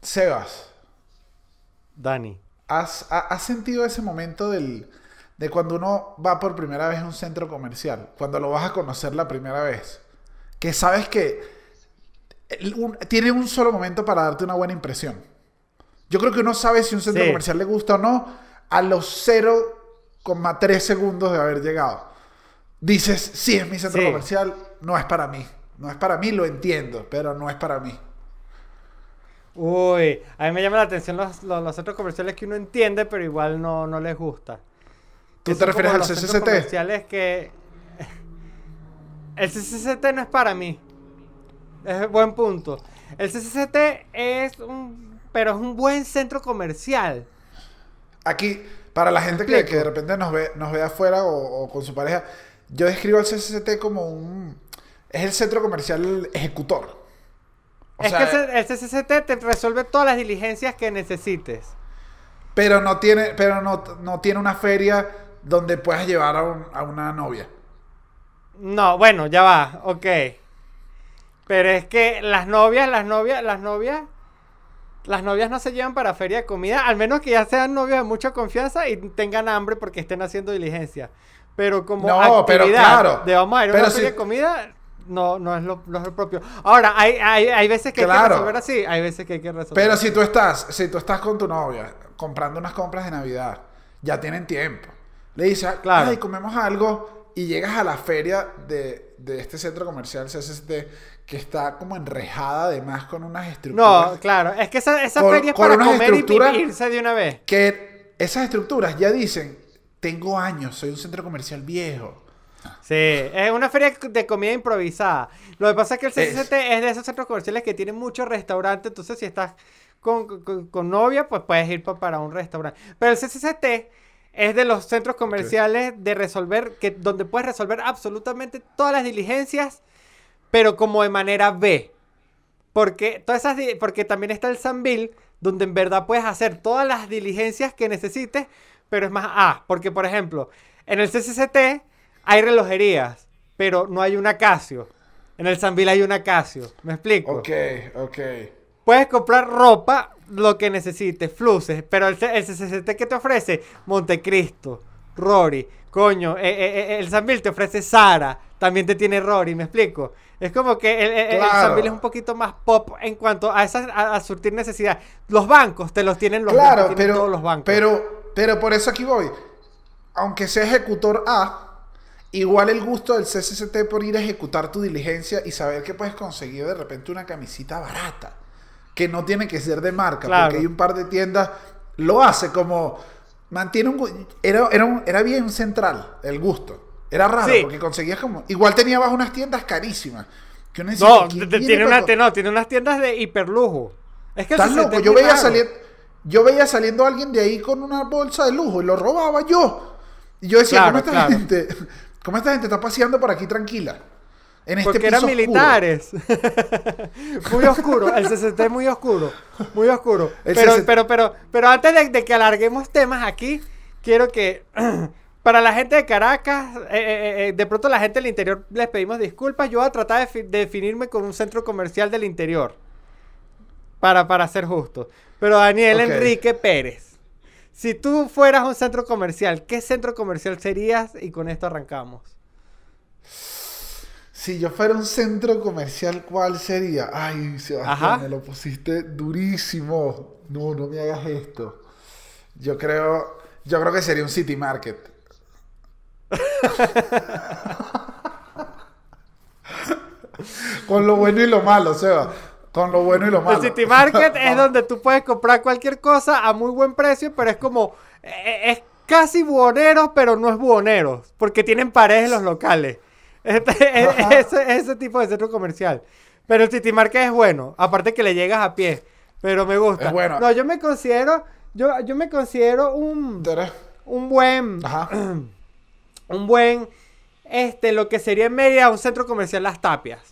Sebas, Dani. ¿has, ha- has sentido ese momento del, de cuando uno va por primera vez a un centro comercial? Cuando lo vas a conocer la primera vez. Que sabes que un- tiene un solo momento para darte una buena impresión. Yo creo que uno sabe si un centro Sí. comercial le gusta o no a los 0,3 segundos de haber llegado. Dices, sí, es mi centro Sí. comercial, no es para mí. No es para mí, lo entiendo, pero no es para mí. Uy, a mí me llama la atención los, los, los centros comerciales que uno entiende, pero igual no, no les gusta. ¿Tú Que te refieres al los centros comerciales que... El CCCT no es para mí. Es buen punto. El CCCT es un... Pero es un buen centro comercial. Aquí, para la gente que, que de repente nos ve, nos ve afuera o, o con su pareja, yo describo al CCCT como un... Es el centro comercial ejecutor. O es sea, que el, CCCT te resuelve todas las diligencias que necesites. pero no tiene, pero no, no tiene una feria donde puedas llevar a, un- a una novia. No, bueno, ya va, ok. Pero es que las novias, las novias, las novias, las novias no se llevan para feria de comida, al menos que ya sean novios de mucha confianza y tengan hambre porque estén haciendo diligencia. Pero como No, pero actividad claro. de vamos a ir a Pero una si- feria de comida, no, no es lo, no es lo propio. Ahora, hay, hay, hay veces que hay que Claro. resolver así, hay veces que hay que resolver. Pero si tú estás, si tú estás con tu novia comprando unas compras de Navidad, ya tienen tiempo. Le dices, Claro. ay, comemos algo y llegas a la feria de, de este centro comercial CCCT que está como enrejada además con unas estructuras. No, claro, es que esa, esa Con- feria es para comer y irse de una vez. Que esas estructuras ya dicen, tengo años, soy un centro comercial viejo. Sí, es una feria de comida improvisada. Lo que pasa es que el Es. CCCT es, de esos centros comerciales que tienen muchos restaurantes, entonces si estás con, con- con novia, pues puedes ir pa- para un restaurante. Pero el CCCT es de los centros comerciales de resolver, que, donde puedes resolver absolutamente todas las diligencias, pero como de manera B. Porque, todas esas, porque también está el Sanville, donde en verdad puedes hacer todas las diligencias que necesites, pero es más A. Porque, por ejemplo, en el CCCT hay relojerías, pero no hay una Casio. En el Sanville hay una Casio. ¿Me explico? Ok, ok. Puedes comprar ropa, lo que necesites, fluces, pero el, CCCT que te ofrece, Montecristo, Rory, coño, eh, eh, eh, el Sanville te ofrece Sara, también te tiene Rory, ¿me explico? Es como que el, el-. Sanville es un poquito más pop en cuanto a, esas, a, a surtir necesidad. Los bancos te los tienen los claro, tienen pero, todos los bancos. pero, pero por eso aquí voy. Aunque sea ejecutor A, igual el gusto del CCCT por ir a ejecutar tu diligencia y saber que puedes conseguir de repente una camisita barata. Que no tiene que ser de marca, Claro. porque hay un par de tiendas, lo hace como, mantiene un, era, era, un- era bien central el gusto. Era raro, Sí. porque conseguías como, igual tenía abajo unas tiendas carísimas. Que uno decía, no, "¿Quién te- viene tiene, una, co-?" te- no, tiene unas tiendas de hiperlujo. Es que Estás loco, yo veía, salir, yo veía saliendo a alguien de ahí con una bolsa de lujo y lo robaba yo. Y yo decía, Claro, ¿cómo esta claro. gente, cómo esta gente está paseando por aquí tranquila? En este Porque eran oscuro. militares. muy oscuro. El CCT es muy oscuro. Muy oscuro. Pero, CCT pero, pero, pero antes de, de que alarguemos temas aquí, quiero que para la gente de Caracas, eh, eh, eh, de pronto la gente del interior les pedimos disculpas. Yo voy a tratar de, fi- de definirme con un centro comercial del interior. Para, para ser justo. Pero Daniel. Enrique Pérez. Si tú fueras un centro comercial, ¿qué centro comercial serías? Y con esto arrancamos. Si yo fuera un centro comercial, ¿cuál sería? Ay, Sebastián, Ajá. me lo pusiste durísimo. No, no me hagas esto. Yo creo, yo creo que sería un City Market. Con lo bueno y lo malo, Seba. Con lo bueno y lo malo. El City Market es donde tú puedes comprar cualquier cosa a muy buen precio, pero es como. eh, Es casi buhoneros, pero no es buhoneros. Porque tienen paredes los locales. Este- es- Ajá. ese, ese tipo de centro comercial. Pero el City Market es bueno. Aparte que le llegas a pie. Pero me gusta. Es bueno. No, yo me considero. Yo, yo me considero un. Un buen. Ajá. Un buen. Este, lo que sería en media un centro comercial Las Tapias.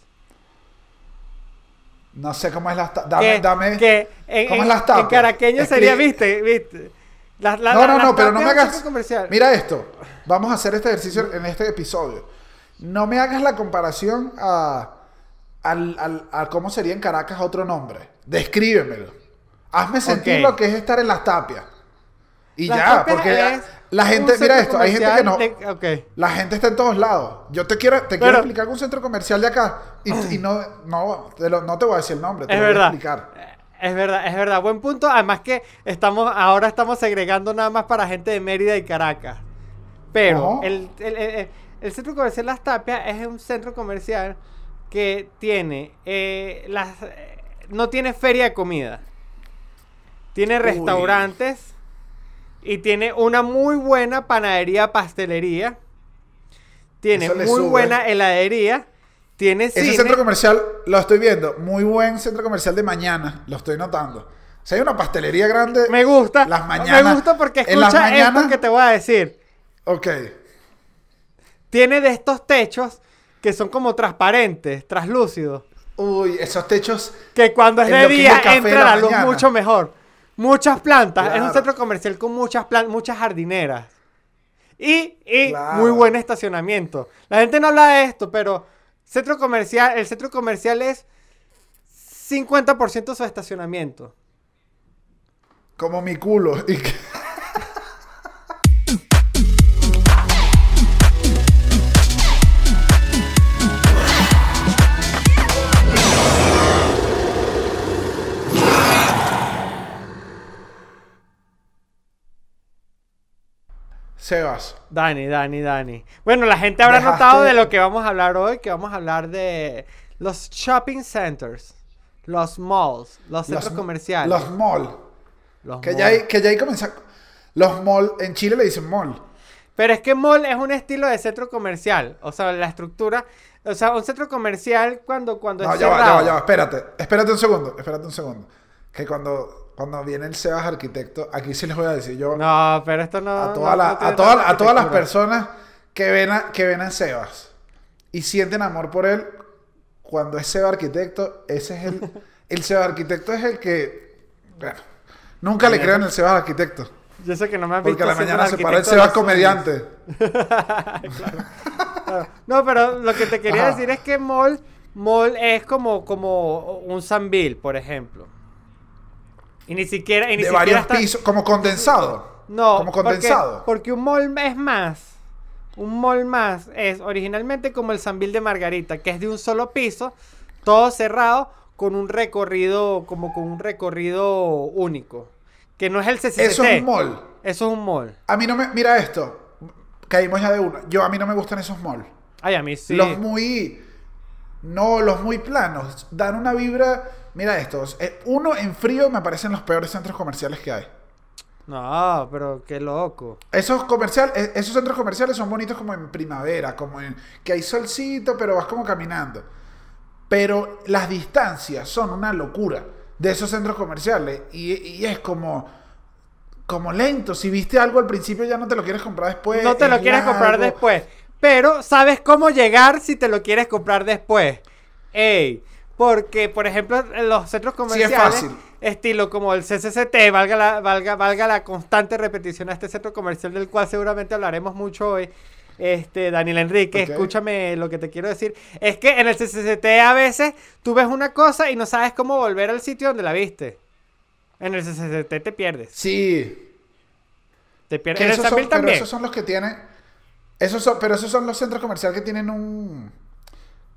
No sé cómo es la ta- Dame, que, dame. que en, ¿Cómo es las tapias? en caraqueño sería, viste, viste. La- la- no, la- no, no, pero no me hagas. Mira esto. Vamos a hacer este ejercicio en este episodio. No me hagas la comparación a, al, al- a cómo sería en Caracas otro nombre. Descríbemelo. Hazme sentir lo que es estar en las tapias. Y ya, porque es la gente, mira esto, hay gente que no. de-. La gente está en todos lados. Yo te quiero, te quiero explicar un centro comercial de acá y, y no, no, te lo- no te voy a decir el nombre, te Es lo voy a verdad. explicar. Es verdad, es verdad. Buen punto. Además que estamos, ahora estamos segregando nada más para gente de Mérida y Caracas. Pero el, el- el- centro comercial Las Tapias es un centro comercial que tiene eh, las no tiene feria de comida. Tiene Uy. Y tiene una muy buena panadería, pastelería. Tiene Eso le muy sube. buena heladería. Tiene Ese cine. centro comercial lo estoy viendo. Muy buen centro comercial de mañana. Lo estoy notando. Si hay una pastelería grande. Me gusta. Las mañanas- me gusta porque en las escucha mañanas- esto que te voy a decir. Ok. Tiene de estos techos que son como transparentes, translúcidos. Uy, esos techos. Que cuando es En de día entra la la luz mucho mejor. Muchas plantas. Es un centro comercial con muchas plantas, muchas jardineras. Y, y Claro. muy buen estacionamiento. La gente no habla de esto, pero centro comercial, el centro comercial es 50% su estacionamiento. Como mi culo. Y Sebas. Dani, Dani, Dani. Bueno, la gente habrá Dejaste- notado de lo que vamos a hablar hoy, que vamos a hablar de los shopping centers, los malls, los centros los- comerciales. Los mall. los Que malls. ya hay, que ya hay. Los mall. En Chile le dicen mall. Pero es que mall es un estilo de centro comercial, o sea, la estructura, o sea, un centro comercial cuando cuando No, es ya va, ya va, ya va. Espérate. Espérate un segundo. Espérate un segundo. Que cuando, cuando viene el Sebas arquitecto, aquí sí les voy a decir yo. No, pero esto no. a, no- toda la- no a, toda- a todas las personas que ven, a, que ven a Sebas y sienten amor por él, cuando es Seba arquitecto, ese es el. el Seba arquitecto es el que. Bueno, nunca le Bien. crean el Sebas arquitecto. Yo sé que no me has Porque visto a la mañana se para el Sebas comediante. Claro. No, pero lo que te quería Ajá. decir es que mall, mall es como, como un Sanville, por ejemplo. Y ni siquiera, y ni De siquiera varios está- pisos, como condensado. No, Como condensado. Porque, un mall es más. Un mall más es originalmente como el Sanville de Margarita, que es de un solo piso, todo cerrado, con un recorrido, como con un recorrido único. Que no es el CCCT. Eso es un mall. Eso es un mall. A mí no me. Mira esto. Caímos ya de una. Yo a mí no me gustan esos malls. Ay, a mí sí. Los muy. No, los muy planos. Dan una vibra. Mira estos. eh, uno en frío me parecen los peores centros comerciales que hay. No, pero qué loco. Esos comercial, eh, esos centros comerciales son bonitos como en primavera, como en que hay solcito, pero vas como caminando. Pero las distancias son una locura de esos centros comerciales y, y es como como lento. Si viste algo al principio ya no te lo quieres comprar después. no te lo es quieres comprar después. Pero sabes cómo llegar si te lo quieres comprar después. Ey, porque, por ejemplo, en los centros comerciales, fácil. estilo como el CCCT, valga la, valga, valga la constante repetición a este centro comercial del cual seguramente hablaremos mucho hoy. Este, Daniel Enrique, escúchame lo que te quiero decir. Es que en el CCCT a veces tú ves una cosa y no sabes cómo volver al sitio donde la viste. En el CCCT te pierdes. Sí. Te pierdes. En el son, pero esos son los que tienen. Esos son, pero esos son los centros comerciales que tienen un.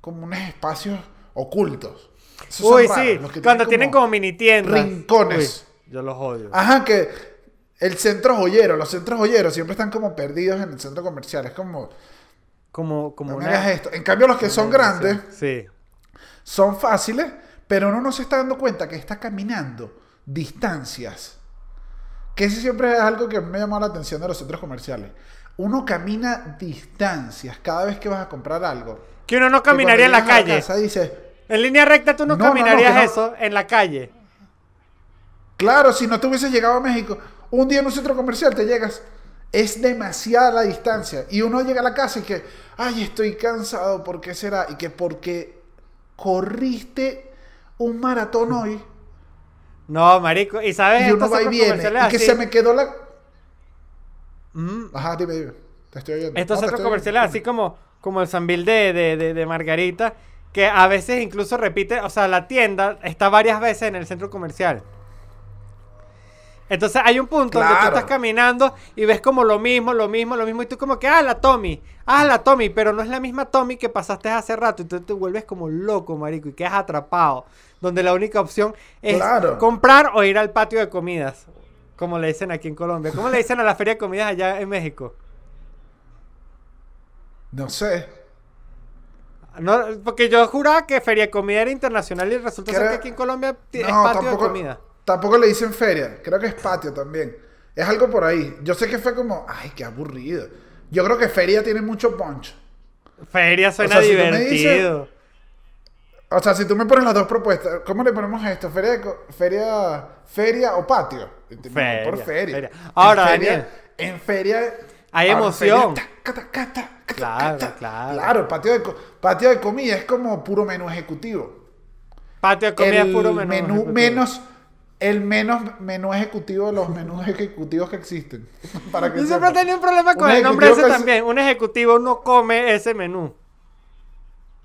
como unos espacios ocultos. Esos son Uy, raros, sí, los que cuando tienen como mini tiendas. rincones. Uy, yo los odio. Ajá, que el centro joyero, los centros joyeros siempre están como perdidos en el centro comercial. Es como, Como, como no me una. hagas esto. En cambio, los que son grandes Sí. son fáciles, pero uno no se está dando cuenta que está caminando distancias. Que ese siempre es algo que me ha llamado la atención de los centros comerciales. Uno camina distancias cada vez que vas a comprar algo. Que uno no caminaría en la calle. casa dices, En línea recta tú no, No, no, no, caminarías no. eso en la calle. Claro, si no te hubieses llegado a México, un día en un centro comercial te llegas. Es demasiada la distancia. Y uno llega a la casa y que, ay, estoy cansado, ¿por qué será? Y que porque corriste un maratón hoy No, marico. Y sabes y uno va y viene. Y que así? se me quedó la. Mm, Ajá, dime, dime. Te estoy oyendo. estos No, centros comerciales oyendo. así como, como el de, de, de, de Margarita. Que a veces incluso repite, o sea, la tienda está varias veces en el centro comercial. Entonces hay un punto donde tú estás caminando y ves como lo mismo, lo mismo, lo mismo, y tú como que, ah, la Tommy, ah, la Tommy, pero no es la misma Tommy que pasaste hace rato, y tú te vuelves como loco, marico, y quedas atrapado, donde la única opción es Claro. comprar o ir al patio de comidas, como le dicen aquí en Colombia. ¿Cómo le dicen a la feria de comidas allá en México? No sé. No, porque yo juraba que feria de comida era internacional y resulta ser que aquí en Colombia es patio de comida. tampoco le dicen feria. Creo que es patio también. Es algo por ahí. Yo sé que fue como, ay, qué aburrido. Yo creo que feria tiene mucho punch. Feria suena sea, si tú me divertido. O sea, si tú me pones las dos propuestas, ¿cómo le ponemos a esto? ¿Feria, de feria, feria o patio? Feria, por feria. feria. Ahora, en feria, Daniel. En feria... Hay emoción. feria, ta, ta, ta, Claro, claro. Claro, patio de, patio de comida es como puro menú ejecutivo. Patio de comida el es puro menú. menú ejecutivo. menos... El menos menú ejecutivo de los menús ejecutivos que existen. Para que Yo siempre tenido un problema con Un el nombre ese es- también. Un ejecutivo no come ese menú.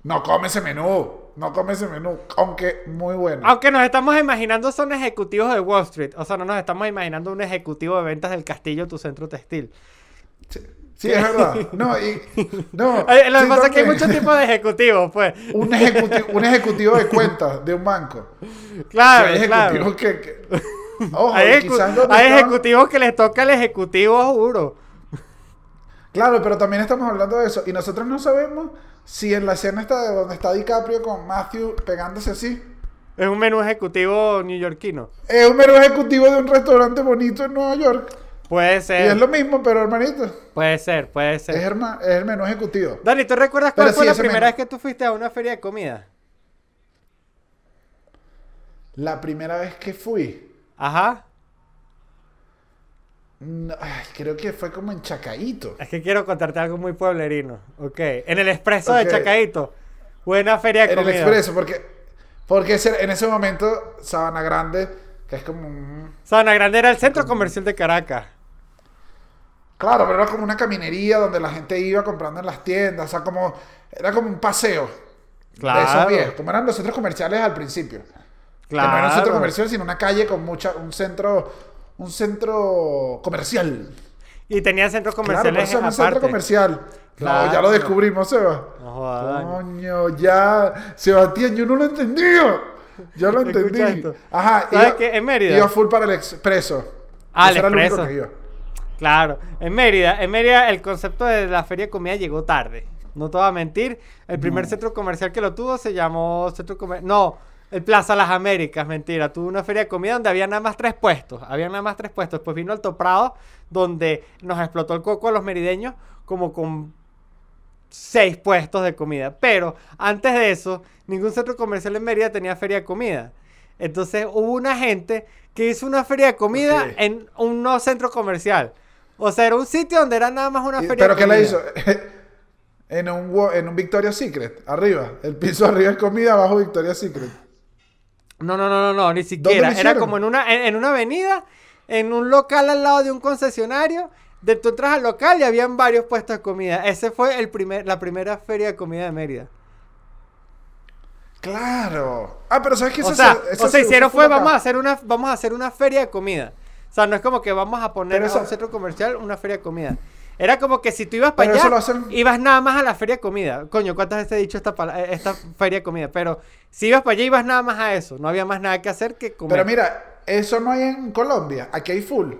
No come ese menú. No come ese menú. Aunque muy bueno. Aunque nos estamos imaginando son ejecutivos de Wall Street. O sea, no nos estamos imaginando un ejecutivo de ventas del Castillo, tu centro textil. Sí, sí, es verdad. No, y, no, Lo que pasa es que hay muchos tipos de ejecutivos, pues. un, ejecutivo, un ejecutivo de cuentas de un banco. Claro, hay claro. ejecutivos que, que- Ojo, Hay, ejecu- ejecutivos que les toca el ejecutivo juro. Claro, pero también estamos hablando de eso. Y nosotros no sabemos si en la escena está de donde está DiCaprio con Matthew pegándose así. Es un menú ejecutivo neoyorquino. Es un mero ejecutivo de un restaurante bonito en Nueva York. Puede Y es ser. lo mismo, pero hermanito. Puede ser, puede Es, ser. herma- es el menú ejecutivo. Dani, ¿tú recuerdas Pero cuál fue sí, la primera vez que tú fuiste a una feria de comida? La primera vez que fui, Ajá. no, ay, creo que fue como en Chacaíto. Es que quiero contarte algo muy pueblerino. Ok. En el expreso de. Chacaito. Buena feria de En el comida. expreso, porque, porque en ese momento Sabana Grande, que es como un... Sabana Grande era el centro comercial de Caracas. Claro, pero era como una caminería donde la gente iba comprando en las tiendas, o sea, como... Era como un paseo de esos Claro. viejos, como eran los centros comerciales al principio. Que no Claro. era un centro comercial, sino una calle con mucha... Un centro... Un centro comercial. Y tenía centros Claro, comerciales por eso es un centro comercial. Claro. No, ya lo descubrimos, Seba. No jodas. Coño, ya. Sebastián, yo no lo entendía. Ya lo entendí. esto. Ajá. ¿Sabes iba- qué? En Mérida. Iba full para el expreso. Ah, el expreso. Claro, en Mérida, en Mérida el concepto de la feria de comida llegó tarde. No te voy a mentir. El primer centro comercial que lo tuvo se llamó Centro Comercial. No, el Plaza Las Américas, mentira. Tuvo una feria de comida donde había nada más tres puestos. Había nada más tres puestos. Después vino Alto Prado, donde nos explotó el coco a los merideños, como con seis puestos de comida. Pero antes de eso, ningún centro comercial en Mérida tenía feria de comida. Entonces hubo una gente que hizo una feria de comida en un no centro comercial. O sea, era un sitio donde era nada más una feria ¿Pero qué la hizo? en, un, en un Victoria's Secret, arriba. El piso arriba es comida, abajo Victoria's Secret. No, no, no, no, no, ni siquiera. Era como en una, en, en una avenida, en un local al lado de un concesionario. De tú entras al local y habían varios puestos de comida. Ese fue el primer, la primera feria de comida de Mérida. Claro. Ah, pero ¿sabes qué? O sea, se- o sea, se hicieron fue, vamos a hacer una, vamos a hacer una feria de comida. O sea, no es como que vamos a poner a eso- un centro comercial una feria de comida. Era como que si tú ibas para allá, hacen- ibas nada más a la feria de comida. Coño, ¿cuántas veces he dicho esta, eh, esta feria de comida? Pero si ibas para allá, ibas nada más a eso. No había más nada que hacer que comer. Pero mira, eso no hay en Colombia. Aquí hay full.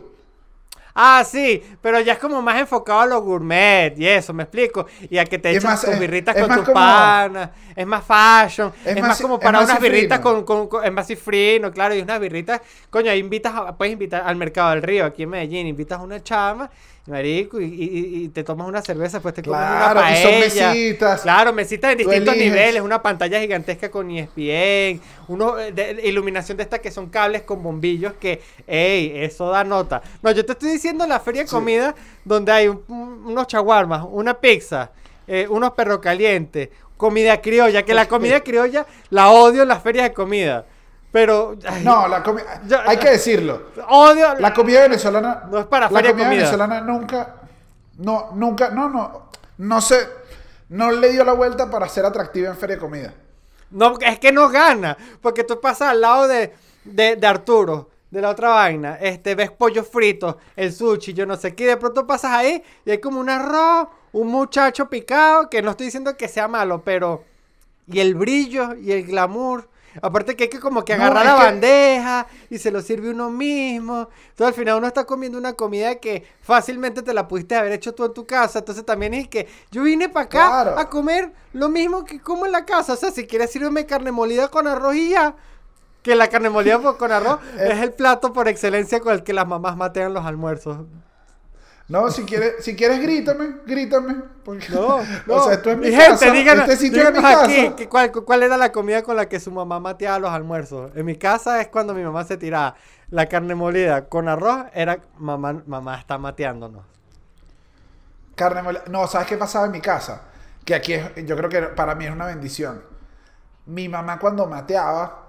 Ah, sí, pero ya es como más enfocado a lo gourmet y eso, me explico. Y a que te echas más- tus es- birritas es con tus panas, es más fashion, es, Es más, más- como para más unas birritas con, con, con- es más cifrino, claro, y unas birritas, coño, ahí invitas, a- puedes invitar al Mercado del Río, aquí en Medellín, invitas a una chama, marico, y, y- y te tomas una cerveza, pues te comes una Claro, y son paella. mesitas. Claro, mesitas de Tú distintos niveles, una pantalla gigantesca con ESPN, uno, eh, de- de iluminación de estas que son cables con bombillos que, ey, eso da nota. No, yo te estoy diciendo la feria de Sí. comida donde hay un- unos chaguarmas, una pizza, eh, unos perros calientes, comida criolla, que la comida criolla la odio en las ferias de comida. Pero, ay, No, la comida. Hay que decirlo. odio La comida venezolana. No es para La comida comida. venezolana nunca. No, nunca. No, no. No sé. No le dio la vuelta para ser atractiva en feria de comida. No, es que no gana. Porque tú pasas al lado de, de, de Arturo, de la otra vaina. Este, ves pollo frito, el sushi, yo no sé qué. y De pronto pasas ahí y hay como un arroz, un muchacho picado. Que no estoy diciendo que sea malo, pero. Y el brillo y el glamour. Aparte que hay que como que agarrar la que- bandeja y se lo sirve uno mismo. Entonces al final uno está comiendo una comida que fácilmente te la pudiste haber hecho tú en tu casa. Entonces también es que yo vine para acá Claro. a comer lo mismo que como en la casa. O sea, si quieres sírveme carne molida con arroz y ya. Que la carne molida con arroz Eh. es el plato por excelencia con el que las mamás matean los almuerzos. No, si quieres, si quieres grítame, grítame. Porque, No, no. o sea, esto es mi Mi casa. gente, díganos, este sitio es mi díganos casa. aquí que cuál, cuál era la comida con la que su mamá mateaba los almuerzos. En mi casa es cuando mi mamá se tiraba la carne molida con arroz, era mamá, mamá está mateándonos. Carne molida. No, ¿sabes qué pasaba en mi casa? Que aquí es, yo creo que para mí es una bendición. Mi mamá cuando mateaba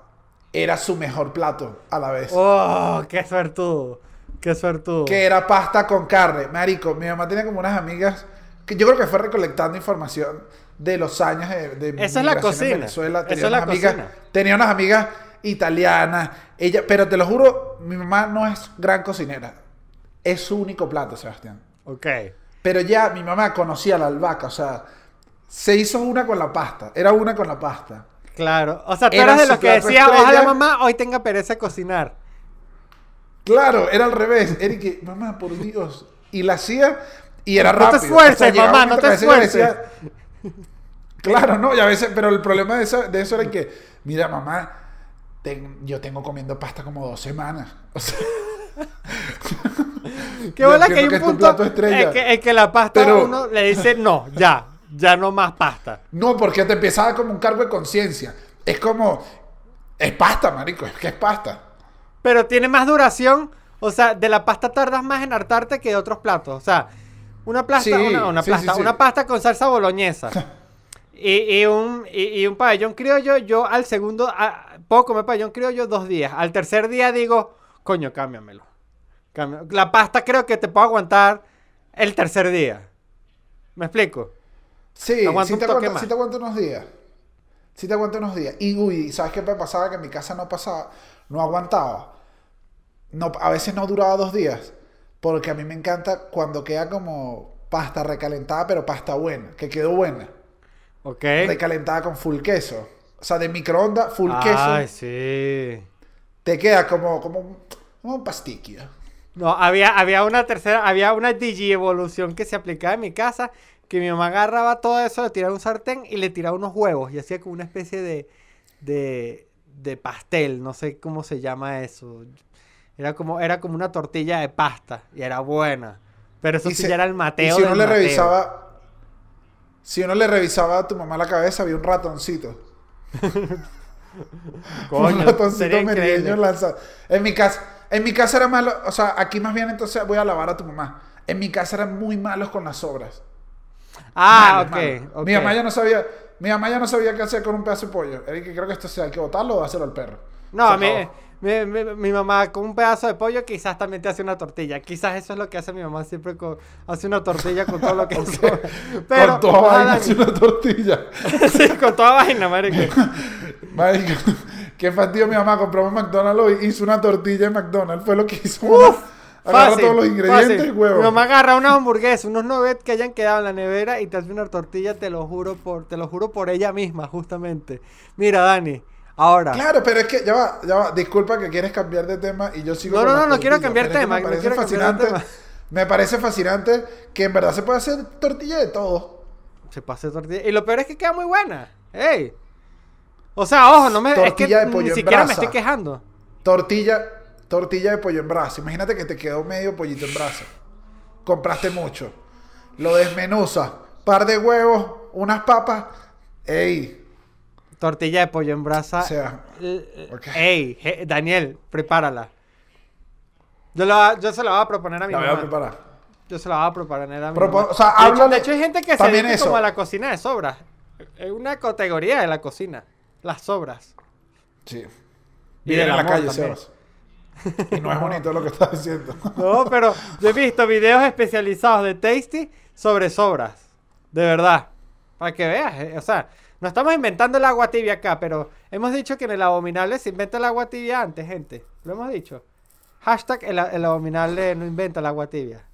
era su mejor plato a la vez. ¡Oh, qué suertudo! ¡Qué suertudo! Que era pasta con carne. Marico, mi mamá tenía como unas amigas que yo creo que fue recolectando información de los años de, de Eso es la migración en cocina. Venezuela. Eso Tenía es la unas amigas, cocina. tenía unas amigas italianas. Ella, pero te lo juro, mi mamá no es gran cocinera. Es su único plato, Sebastián. Ok. Pero ya mi mamá conocía la albahaca, o sea, se hizo una con la pasta. Era una con la pasta. Claro. O sea, tú Era eras de los que plato decía, estrella. ojalá mamá hoy tenga pereza de cocinar. Claro, era al revés. Eric, mamá, por Dios. Y la hacía y era No te rápido. esfuerces, mamá, no te esfuerces. Claro, no, y a veces, pero el problema de eso, de eso era que, mira, mamá, ten- yo tengo comiendo pasta como dos semanas. O sea, Qué bola que hay un es punto en que, en que la pasta Pero- uno le dice, no, ya, ya no más pasta. no, porque te empezaba como un cargo de conciencia. Es como, es pasta, marico, es que es pasta. Pero tiene más duración. O sea, de la pasta tardas más en hartarte que de otros platos. O sea, una plasta, Sí, una, una sí, plasta, sí, sí. una pasta con salsa boloñesa. y, y un, y, y un pabellón criollo, yo al segundo, a- puedo comer pabellón criollo dos días. Al tercer día digo, coño, cámbiamelo. Cámbiamelo. La pasta creo que te puedo aguantar el tercer día. ¿Me explico? Sí, te, aguanta, sí te aguanta unos días. Sí te aguanta unos días. Y uy, ¿sabes qué me pasaba? Que en mi casa no pasaba, no aguantaba. No, a veces no duraba dos días. Porque a mí me encanta cuando queda como pasta recalentada, pero pasta buena, que quedó buena. Ok. Recalentada con full queso. O sea, de microondas, full Ay, queso. sí. Te queda como, como, un- como un pasticchio. No, había, había una tercera, había una digievolución que se aplicaba en mi casa, que mi mamá agarraba todo eso, le tiraba un sartén y le tiraba unos huevos y hacía como una especie de, de, de pastel, no sé cómo se llama eso. Era como, era como una tortilla de pasta y era buena. Pero eso Y sí se- ya era el Y mateo si uno le mateo. revisaba, si uno le revisaba a tu mamá la cabeza, había un ratoncito. Coño, un ratoncito merideño lanzado. En mi casa, en mi casa era malo, o sea, aquí más bien entonces voy a alabar a tu mamá. En mi casa eran muy malos con las sobras. Ah, Malos, ok. malos. ok. Mi mamá ya no sabía, mi mamá ya no sabía qué hacer con un pedazo de pollo. Creo que esto se hay que botarlo o dárselo al perro. No, mi, acabó. Mi, mi- mi mamá con un pedazo de pollo quizás también te hace una tortilla. Quizás eso es lo que hace mi mamá siempre con, hace una tortilla con todo lo que sobra. Pero, con toda vaina hace una tortilla. sí, con toda vaina, marico. Marico, qué fastidio mi mamá compró un McDonald's hoy, hizo una tortilla de McDonald's, fue lo que hizo. mamá. Agarra Fácil, todos los ingredientes fácil. y huevo. Mi mamá agarra unas hamburguesas, unos nuggets que hayan quedado en la nevera y te hace una tortilla, te lo juro por, te lo juro por ella misma, justamente. Mira, Dani, ahora. Claro, pero es que ya va, ya va. Disculpa que quieres cambiar de tema y yo sigo. No, con no, no, no quiero cambiar pero es que tema, Me no parece fascinante. Me parece fascinante que en verdad se puede hacer tortilla de todo. Se pasa tortilla. Y lo peor es que queda muy buena. ¡Ey! O sea, ojo, no me. Tortilla es que de pollo ni en siquiera me estoy quejando. Tortilla, tortilla de pollo en brasa. Imagínate que te quedó medio pollito en brasa. Compraste mucho. Lo desmenuza. Par de huevos, unas papas. Ey. Tortilla de pollo en brasa. O sea, ok. Ey, je- Daniel, prepárala. Yo, la- yo se la voy a proponer a mi la voy a preparar. Yo se la voy a proponer a mi Propo- mamá. o sea, de, hecho, de hecho, hay gente que se dedica eso. como a la cocina de sobras. Es una categoría de la cocina. Las sobras. Sí. Y Vive del en la calle. Sebas. Y no es bonito lo que estás diciendo. No, pero yo he visto videos especializados de Tasty sobre sobras. De verdad. Para que veas. eh, O sea, No estamos inventando el agua tibia acá, pero hemos dicho que en el abominable se inventa el agua tibia antes, gente. Lo hemos dicho. Hashtag el, el abominable no inventa el agua tibia.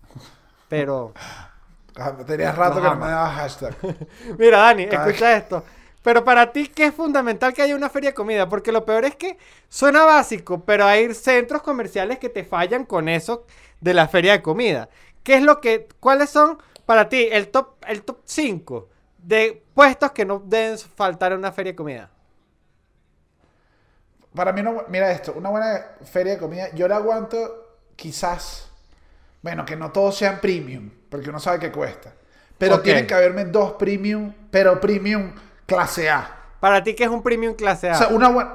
Pero, Ah, Tenías rato que no me dabas hashtag. mira, Dani, escucha esto. Pero para ti, ¿qué es fundamental que haya una feria de comida? Porque lo peor es que suena básico, pero hay centros comerciales que te fallan con eso de la feria de comida. ¿Qué es lo que, cuáles son para ti el top, el top 5 de puestos que no deben faltar en una feria de comida? Para mí, no, mira esto, una buena feria de comida, yo la aguanto quizás, bueno, que no todos sean premium, porque uno sabe que cuesta. Pero Ok. tienen que haberme dos premium, pero premium clase A. Para ti, ¿qué es un premium clase A? O sea, una buena...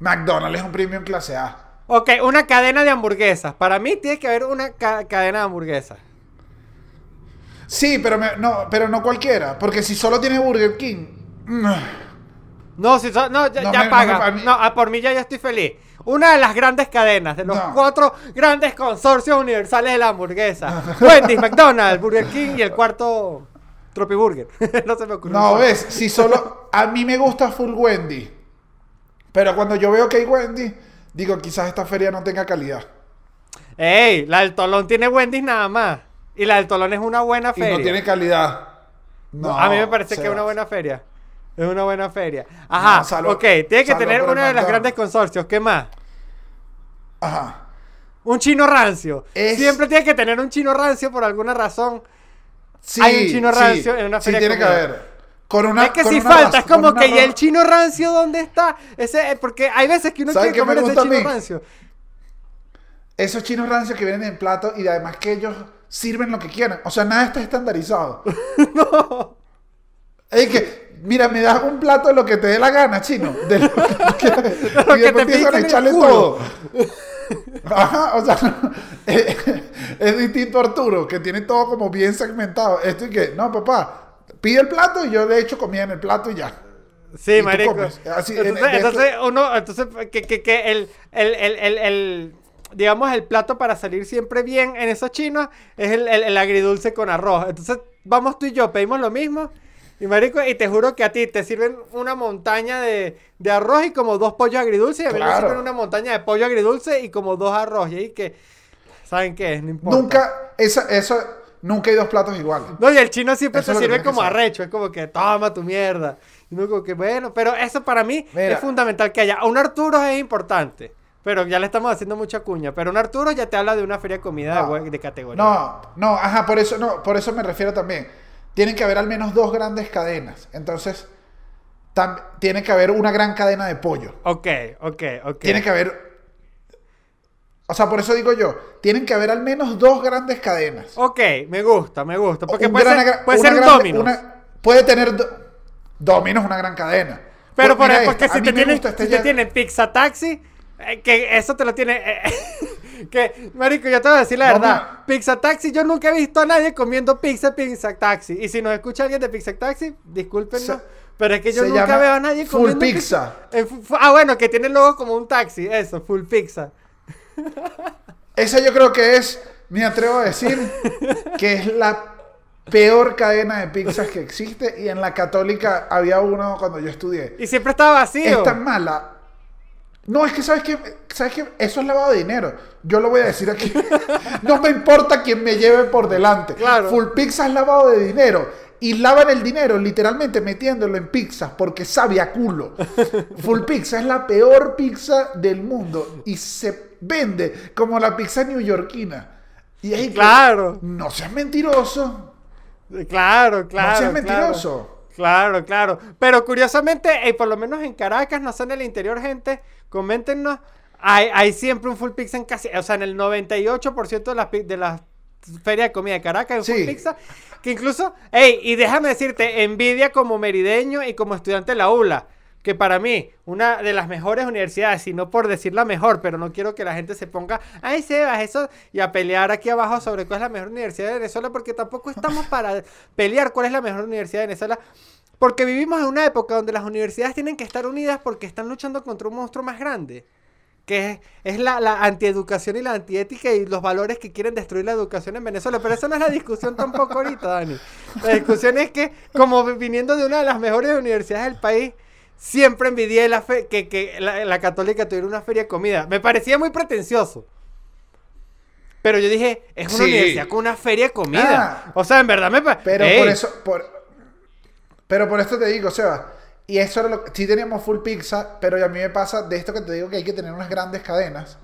McDonald's es un premium clase A. ok, una cadena de hamburguesas. Para mí tiene que haber una ca- cadena de hamburguesas. Sí, pero, me- no, pero no cualquiera, porque si solo tiene Burger King... mm, No, si so- no, ya, No ya me- no paga. me- No, a por mí ya, ya estoy feliz. Una de las grandes cadenas, de los No. cuatro grandes consorcios universales de la hamburguesa. Wendy's, McDonald's, Burger King y el cuarto Tropiburger. no se me ocurrió. No, ves, si solo... A mí me gusta full Wendy, pero cuando yo veo que hay Wendy, digo, quizás esta feria no tenga calidad. Ey, la del Tolón tiene Wendy's nada más. Y la del Tolón es una buena Y feria. no tiene calidad. No, a mí me parece que es una buena feria. Es una buena feria. Ajá, No, salvo- ok. Tiene que salvo tener una de las McDonald's. grandes consorcios. ¿Qué más? Ajá. Un chino rancio. Es- Siempre tiene que tener un chino rancio por alguna razón. Sí, Hay un chino sí, rancio en una sí, feria de tiene que haber. Con una, es que si falta, es como que, ¿y el chino rancio dónde está? Ese, eh, porque hay veces que uno ¿Sabe quiere comer ese chino rancio. Esos chinos rancios que vienen en plato y además que ellos sirven lo que quieran. O sea, nada está estandarizado. no. Es que, mira, me das un plato de lo que te dé la gana, chino. De lo que quieras. y que después te a en echarle todo. Ajá, o sea, es, es distinto a Arturo, que tiene todo como bien segmentado. Esto y que, no, papá, pide el plato y yo de hecho comía en el plato y ya. Sí, Y marico. Así, en- entonces, esto- entonces uno, entonces, que, que, que el, el, el, el, el- digamos, el plato para salir siempre bien en esos chinos es el, el, el agridulce con arroz. Entonces, vamos tú y yo, pedimos lo mismo. Y marico, y te juro que a ti te sirven una montaña de, de arroz y como dos pollos agridulces. Y a mí me Claro. sirven una montaña de pollo agridulce y como dos arroz. Y ahí que, ¿saben qué es? No importa. Nunca, esa, eso, nunca hay dos platos iguales. No, y el chino siempre Eso te sirve como arrecho, es como que toma tu mierda. Y uno como que bueno, pero eso para mí Mira. es fundamental que haya. Un Arturo es importante, pero ya le estamos haciendo mucha cuña. Pero un Arturo ya te habla de una feria de comida de, No. hue- de categoría. No, no, ajá, por eso, no, por eso me refiero también. Tienen que haber al menos dos grandes cadenas. Entonces, tam- tiene que haber una gran cadena de pollo. Ok, ok, ok. Tiene que haber. O sea, por eso digo yo, tienen que haber al menos dos grandes cadenas. Ok, me gusta, me gusta. Porque Un puede gran- ser, puede ser un grande- Domino's. una- puede tener. do- Domino's una gran cadena. Pero Pues por mira ejemplo, que esta, si te gusta este si te tienen pizza taxi, eh, que eso te lo tiene. eh, que, marico, yo te voy a decir la No, verdad. no. Pizza taxi, yo nunca he visto a nadie comiendo pizza pizza taxi. Y si nos escucha alguien de pizza taxi, discúlpenos. Se- pero es que yo nunca veo a nadie full comiendo pizza. en fu- fu- ah, bueno, que tiene luego como un taxi, eso, full pizza. Esa yo creo que es, me atrevo a decir, que es la peor cadena de pizzas que existe. Y en la católica había uno cuando yo estudié. Y siempre estaba vacío. Es tan mala. No, es que sabes que sabes que eso es lavado de dinero. Yo lo voy a decir aquí. No me importa quién me lleve por delante. Claro. Full pizza es lavado de dinero. Y lavan el dinero literalmente metiéndolo en pizzas porque sabe a culo. Full pizza es la peor pizza del mundo. Y se vende como la pizza neoyorquina. Y ahí que- Claro. No seas mentiroso. Claro, claro. no seas claro. mentiroso. Claro, claro. Pero curiosamente, eh, por lo menos en Caracas, no sé en el interior, gente, coméntenos. Hay, hay siempre un full pizza en casi, o sea, en el 98% de las, de las ferias de comida de Caracas hay un full pizza. Que incluso, hey, y déjame decirte, envidia como merideño y como estudiante de la ULA. Que para mí, una de las mejores universidades, y no por decir la mejor, pero no quiero que la gente se ponga, ay Sebas, eso, y a pelear aquí abajo sobre cuál es la mejor universidad de Venezuela, porque tampoco estamos para pelear cuál es la mejor universidad de Venezuela. Porque vivimos en una época donde las universidades tienen que estar unidas porque están luchando contra un monstruo más grande. que es, es la, la antieducación y la antiética y los valores que quieren destruir la educación en Venezuela. Pero eso no es la discusión tampoco ahorita, Dani. La discusión es que, como viniendo de una de las mejores universidades del país, siempre envidié la fe que, que la, la católica tuviera una feria de comida. Me parecía muy pretencioso. Pero yo dije, es una Sí. universidad con una feria de comida. Ah. o sea, en verdad me parece. Pero por eso, por, pero por esto te digo, Seba, y eso era lo que, sí teníamos full pizza, pero a mí me pasa de esto que te digo que hay que tener unas grandes cadenas.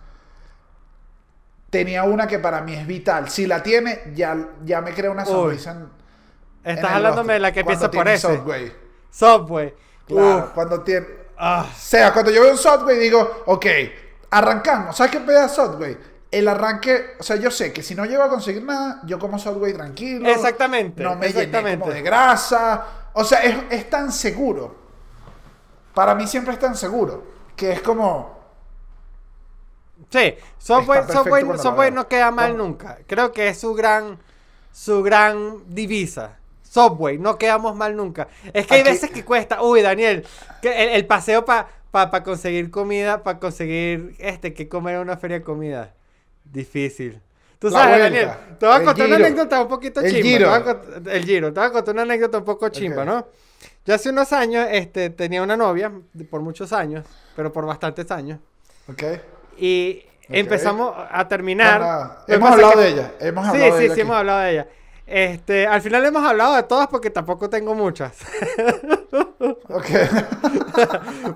Tenía una que para mí es vital. Si la tiene, ya, ya me crea una sonrisa en, en Estás el hablándome de la que empieza por ese. Subway. Subway. Claro, Uf. cuando tiene... Ah. O sea, cuando yo veo un Subway digo, ok, arrancamos. ¿Sabes qué peda Subway? El arranque, o sea, yo sé que si no llego a conseguir nada, yo como Subway tranquilo. Exactamente, No me llené exactamente. como de grasa. O sea, es, es tan seguro. Para mí siempre es tan seguro. Que es como... Sí, Subway, Subway- Subway no queda mal ¿Cómo? nunca. Creo que es su gran, su gran divisa. Subway, no quedamos mal nunca. Es que hay veces que cuesta, uy, Daniel, que el, el paseo para pa, conseguir comida, para conseguir este, que comer en una feria de comida. Difícil. Tú La sabes, vuelta, Daniel, te voy a contar una anécdota un poquito el chimba. giro. el giro, te voy a contar una anécdota un poco chimba, Ok. ¿no? Yo hace unos años este, tenía una novia, por muchos años, pero por bastantes años. ¿Ok? Y Ok. empezamos a terminar. Hemos hablado que- de ella. Hemos Sí, hablado de sí, ella sí, aquí. hemos hablado de ella. Este, al final hemos hablado de todas porque tampoco tengo muchas. Ok.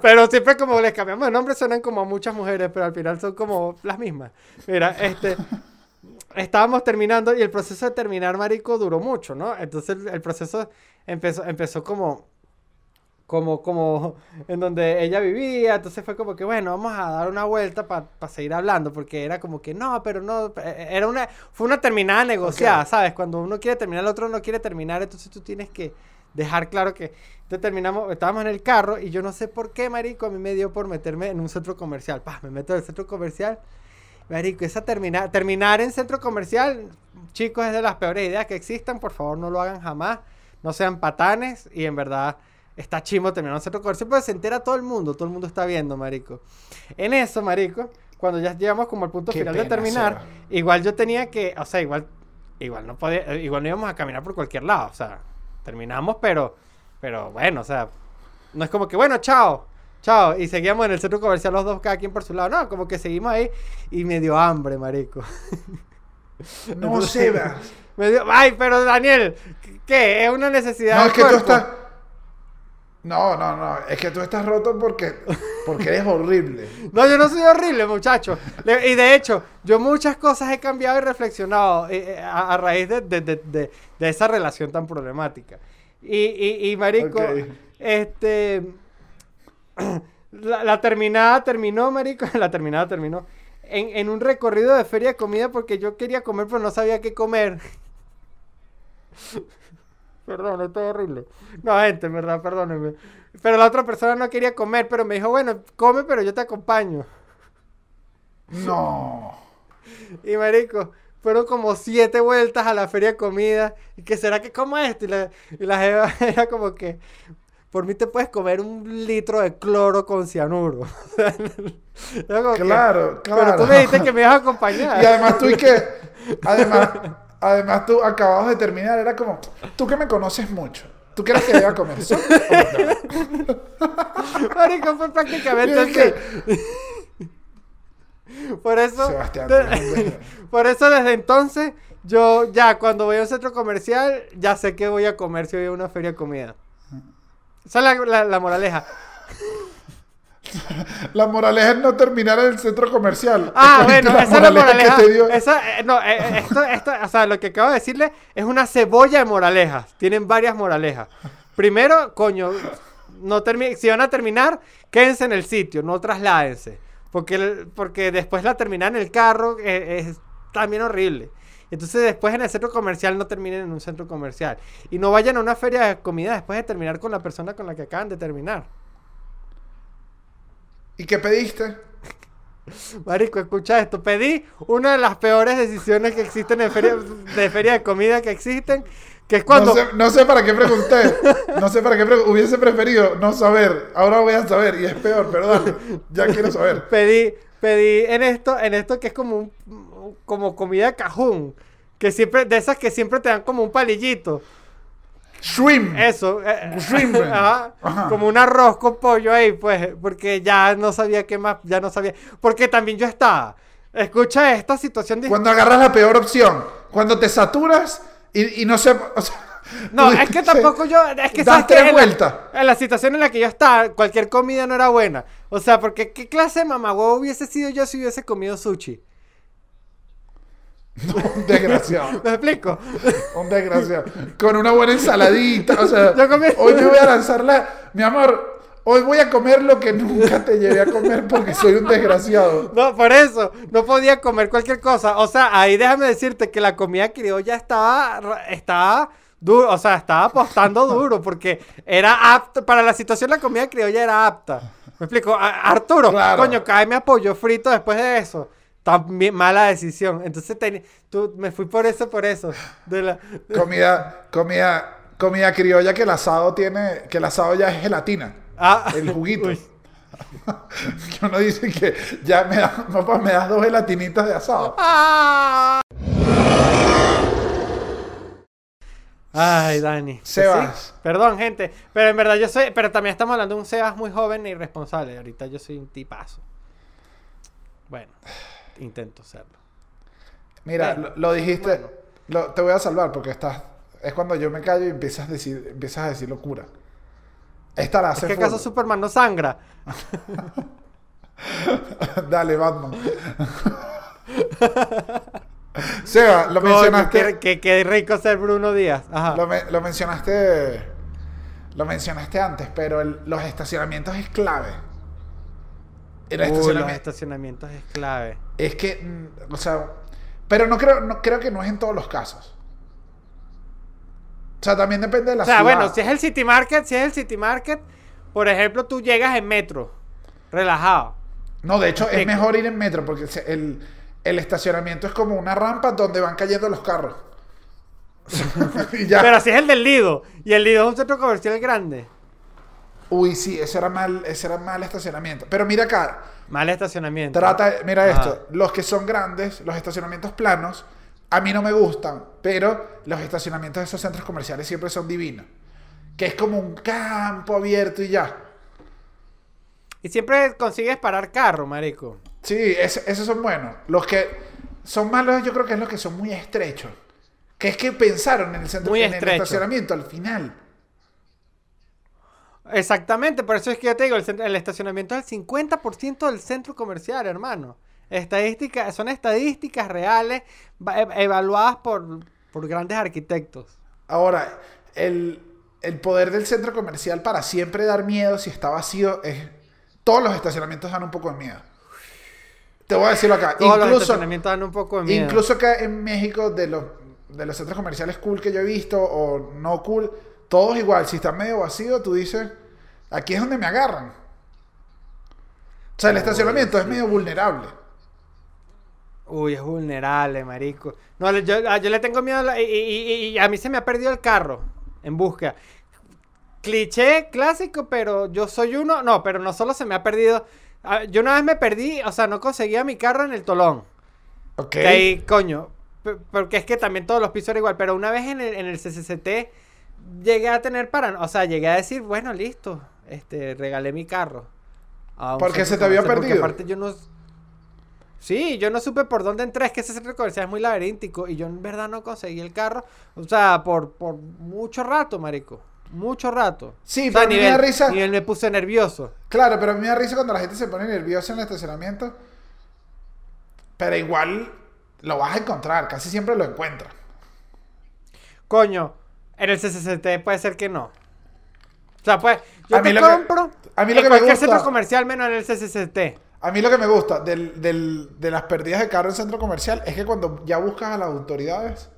pero siempre como les cambiamos de nombre suenan como a muchas mujeres, pero al final son como las mismas. Mira, este, estábamos terminando y el proceso de terminar, marico, duró mucho, ¿no? Entonces el, el proceso empezó, empezó como, como, como en donde ella vivía, entonces fue como que, bueno, vamos a dar una vuelta para seguir hablando, porque era como que, no, pero no, eh, era una, fue una terminada negociada. ¿sabes? Cuando uno quiere terminar, el otro no quiere terminar, entonces tú tienes que dejar claro que, entonces terminamos, estábamos en el carro y yo no sé por qué, marico, a mí me dio por meterme en un centro comercial, pa, me meto en el centro comercial, marico, esa terminar, terminar en centro comercial, chicos, es de las peores ideas que existan, por favor no lo hagan jamás, no sean patanes y en verdad está chimo terminar en un centro comercial, porque se entera todo el mundo, todo el mundo está viendo, marico. En eso, marico, cuando ya llegamos como al punto Qué final de terminar, igual yo tenía que, o sea, igual, igual no podía, eh, igual no íbamos a caminar por cualquier lado, o sea, terminamos, pero, pero bueno, o sea, no es como que, bueno, chao, chao, y seguíamos en el centro comercial los dos, cada quien por su lado, no, como que seguimos ahí y me dio hambre, marico. No, Entonces, Seba. Me dio, ay, pero Daniel, ¿qué? Es una necesidad. No, es que tú estás. No, no, no. Es que tú estás roto porque, porque eres horrible. No, yo no soy horrible, muchacho. Le- Y de hecho, yo muchas cosas he cambiado y reflexionado eh, eh, a, a raíz de, de- de- de- esa relación tan problemática. Y, y, y, marico, este... La, la terminada terminó, marico. La terminada terminó. En, en un recorrido de feria de comida porque yo quería comer, pero no sabía qué comer. Perdón, esto es horrible. No, gente, en verdad, perdónenme. Pero la otra persona no quería comer, pero me dijo, bueno, come, pero yo te acompaño. No. Y marico, fueron como siete vueltas a la feria de comida. ¿Y que será que como esto? Y la, y la jeva era como que, por mí te puedes comer un litro de cloro con cianuro. Que, Claro, Pero claro. tú me dijiste que me ibas a acompañar. Y además tú y que. Además, además tú acababas de terminar. Era como. Tú que me conoces mucho. ¿Tú crees que deba comer eso? Marico, fue prácticamente Es que-. Por eso, Sebastián, de- por eso desde entonces, yo ya cuando voy a un centro comercial, ya sé que voy a comer si voy a una feria de comida. Esa es la, la- la moraleja. La moraleja es no terminar en el centro comercial. Ah, bueno, esa es la moraleja. que te dio. Esa, eh, no, eh, eh, esto, esto, o sea, lo que acabo de decirle es una cebolla de moralejas. Tienen varias moralejas. Primero, coño, no si van a terminar, quédense en el sitio, no trasládense. Porque, porque después la terminan en el carro eh, es también horrible. Entonces después en el centro comercial no terminen en un centro comercial. Y no vayan a una feria de comida después de terminar con la persona con la que acaban de terminar. ¿Y qué pediste? Marico, escucha esto. Pedí una de las peores decisiones que existen en feria, de feria de comida que existen. Que es cuando... No sé, no sé para qué pregunté. No sé para qué pregunté. Hubiese preferido no saber. Ahora voy a saber y es peor, perdón. Ya quiero saber. Pedí, pedí en esto, en esto que es como un, como comida de cajún. Que siempre, de esas que siempre te dan como un palillito. Shrimp. Eso. eh, Shrimp. ajá, Ajá. Como un arroz con pollo ahí, pues. Porque ya no sabía qué más, ya no sabía. Porque también yo estaba. Escucha esta situación de... Cuando agarras la peor opción. Cuando te saturas y, y no sé. o sea, No, es que tampoco yo. Es que sabes que tres en la- vueltas. En la situación en la que yo estaba, cualquier comida no era buena. O sea, porque ¿qué clase de mamagüevo hubiese sido yo si hubiese comido sushi? Un desgraciado. ¿Me explico? Un desgraciado. Con una buena ensaladita. O sea, Yo comí- hoy me voy a lanzar la. Mi amor, hoy voy a comer lo que nunca te llevé a comer porque soy un desgraciado. No, por eso, no podía comer cualquier cosa. O sea, ahí déjame decirte que la comida criolla estaba, estaba duro, o sea, estaba apostando duro porque era apta, para la situación la comida criolla era apta. ¿Me explico? A- Arturo, Claro. coño, cáeme apoyo frito después de eso. También mala decisión. Entonces tú, me fui por eso, por eso. De la- Comida, comida, comida criolla que el asado tiene, que el asado ya es gelatina. Ah, El juguito. uy. Que uno dice que ya me da, papá, me das dos gelatinitas de asado. Ah. Ay, Dani. Pues Sebas. sí, Perdón, gente. Pero en verdad yo soy. Pero también estamos hablando de un Sebas muy joven e irresponsable. Ahorita yo soy un tipazo. Bueno, intento serlo. Mira, Bueno, lo, lo dijiste, lo- te voy a salvar porque estás, es cuando yo me callo y empiezas a decir, empiezas a decir locura. Esta la ¿Es hace que acaso. Superman no sangra? Dale, Batman. Seba, lo Coño, mencionaste, qué, qué- qué rico ser Bruno Díaz. Ajá. lo, me- lo mencionaste, lo mencionaste antes, pero el- los estacionamientos es clave. El Uy, los estacionamiento estacionamientos es clave. es que, mm, o sea, pero no creo, no creo que no es en todos los casos. O sea, también depende de la O sea, ciudad. bueno, si es el City Market, si es el City Market, por ejemplo, tú llegas en metro, relajado. No, de hecho, es mejor ir en metro porque el, el estacionamiento es como una rampa donde van cayendo los carros. y ya. Pero si es el del Lido, y el Lido es un centro comercial grande. Uy, sí, ese era mal, ese era mal estacionamiento. Pero mira acá, Mal estacionamiento. trata, mira Ajá. esto, los que son grandes, los estacionamientos planos, a mí no me gustan, pero los estacionamientos de esos centros comerciales siempre son divinos. Que es como un campo abierto y ya. Y siempre consigues parar carro, marico. Sí, ese- esos son buenos. Los que son malos, yo creo que es los que son muy estrechos. Que es que pensaron en el centro Muy en el estacionamiento al final. Exactamente, por eso es que yo te digo, el, el estacionamiento es el 50% del centro comercial, hermano. Estadísticas, son estadísticas reales e- evaluadas por, por grandes arquitectos. Ahora, el, el poder del centro comercial para siempre dar miedo si está vacío es... Todos los estacionamientos dan un poco de miedo. Te voy a decirlo acá. Todos los incluso, estacionamientos dan un poco de miedo. incluso acá en México, de los, de los centros comerciales cool que yo he visto o no cool, todos igual. Si está medio vacío, tú dices, aquí es donde me agarran. O sea, el Uy, estacionamiento es medio vulnerable. Uy, es vulnerable, marico. No, yo, a- yo le tengo miedo a la- y, y- y- y a mí se me ha perdido el carro en búsqueda. Cliché clásico, pero yo soy uno. No, pero no solo se me ha perdido. ah, Yo una vez me perdí, o sea, no conseguía mi carro en el Tolón. Ok. Que ahí, coño. Porque es que también todos los pisos eran igual. Pero una vez en el, en el CCCT llegué a tener para. O sea, llegué a decir, bueno, listo. Este, regalé mi carro. a un Porque se te había comercial, perdido. aparte yo no. Sí, yo no supe por dónde entré. Es que ese centro comercial es muy laberíntico. Y yo en verdad no conseguí el carro. O sea, por, por mucho rato, marico. Mucho rato. Sí, o sea, pero a mí me da risa- nivel me puse nervioso. Claro, pero a mí me da risa cuando la gente se pone nerviosa en el estacionamiento. Pero igual lo vas a encontrar, casi siempre lo encuentras. Coño, en el CCCT puede ser que no. O sea, pues, yo A te que- compro a mí lo en que me cualquier gusta- centro comercial menos en el CCCT. A mí lo que me gusta del- del- de las pérdidas de carro en centro comercial es que cuando ya buscas a las autoridades,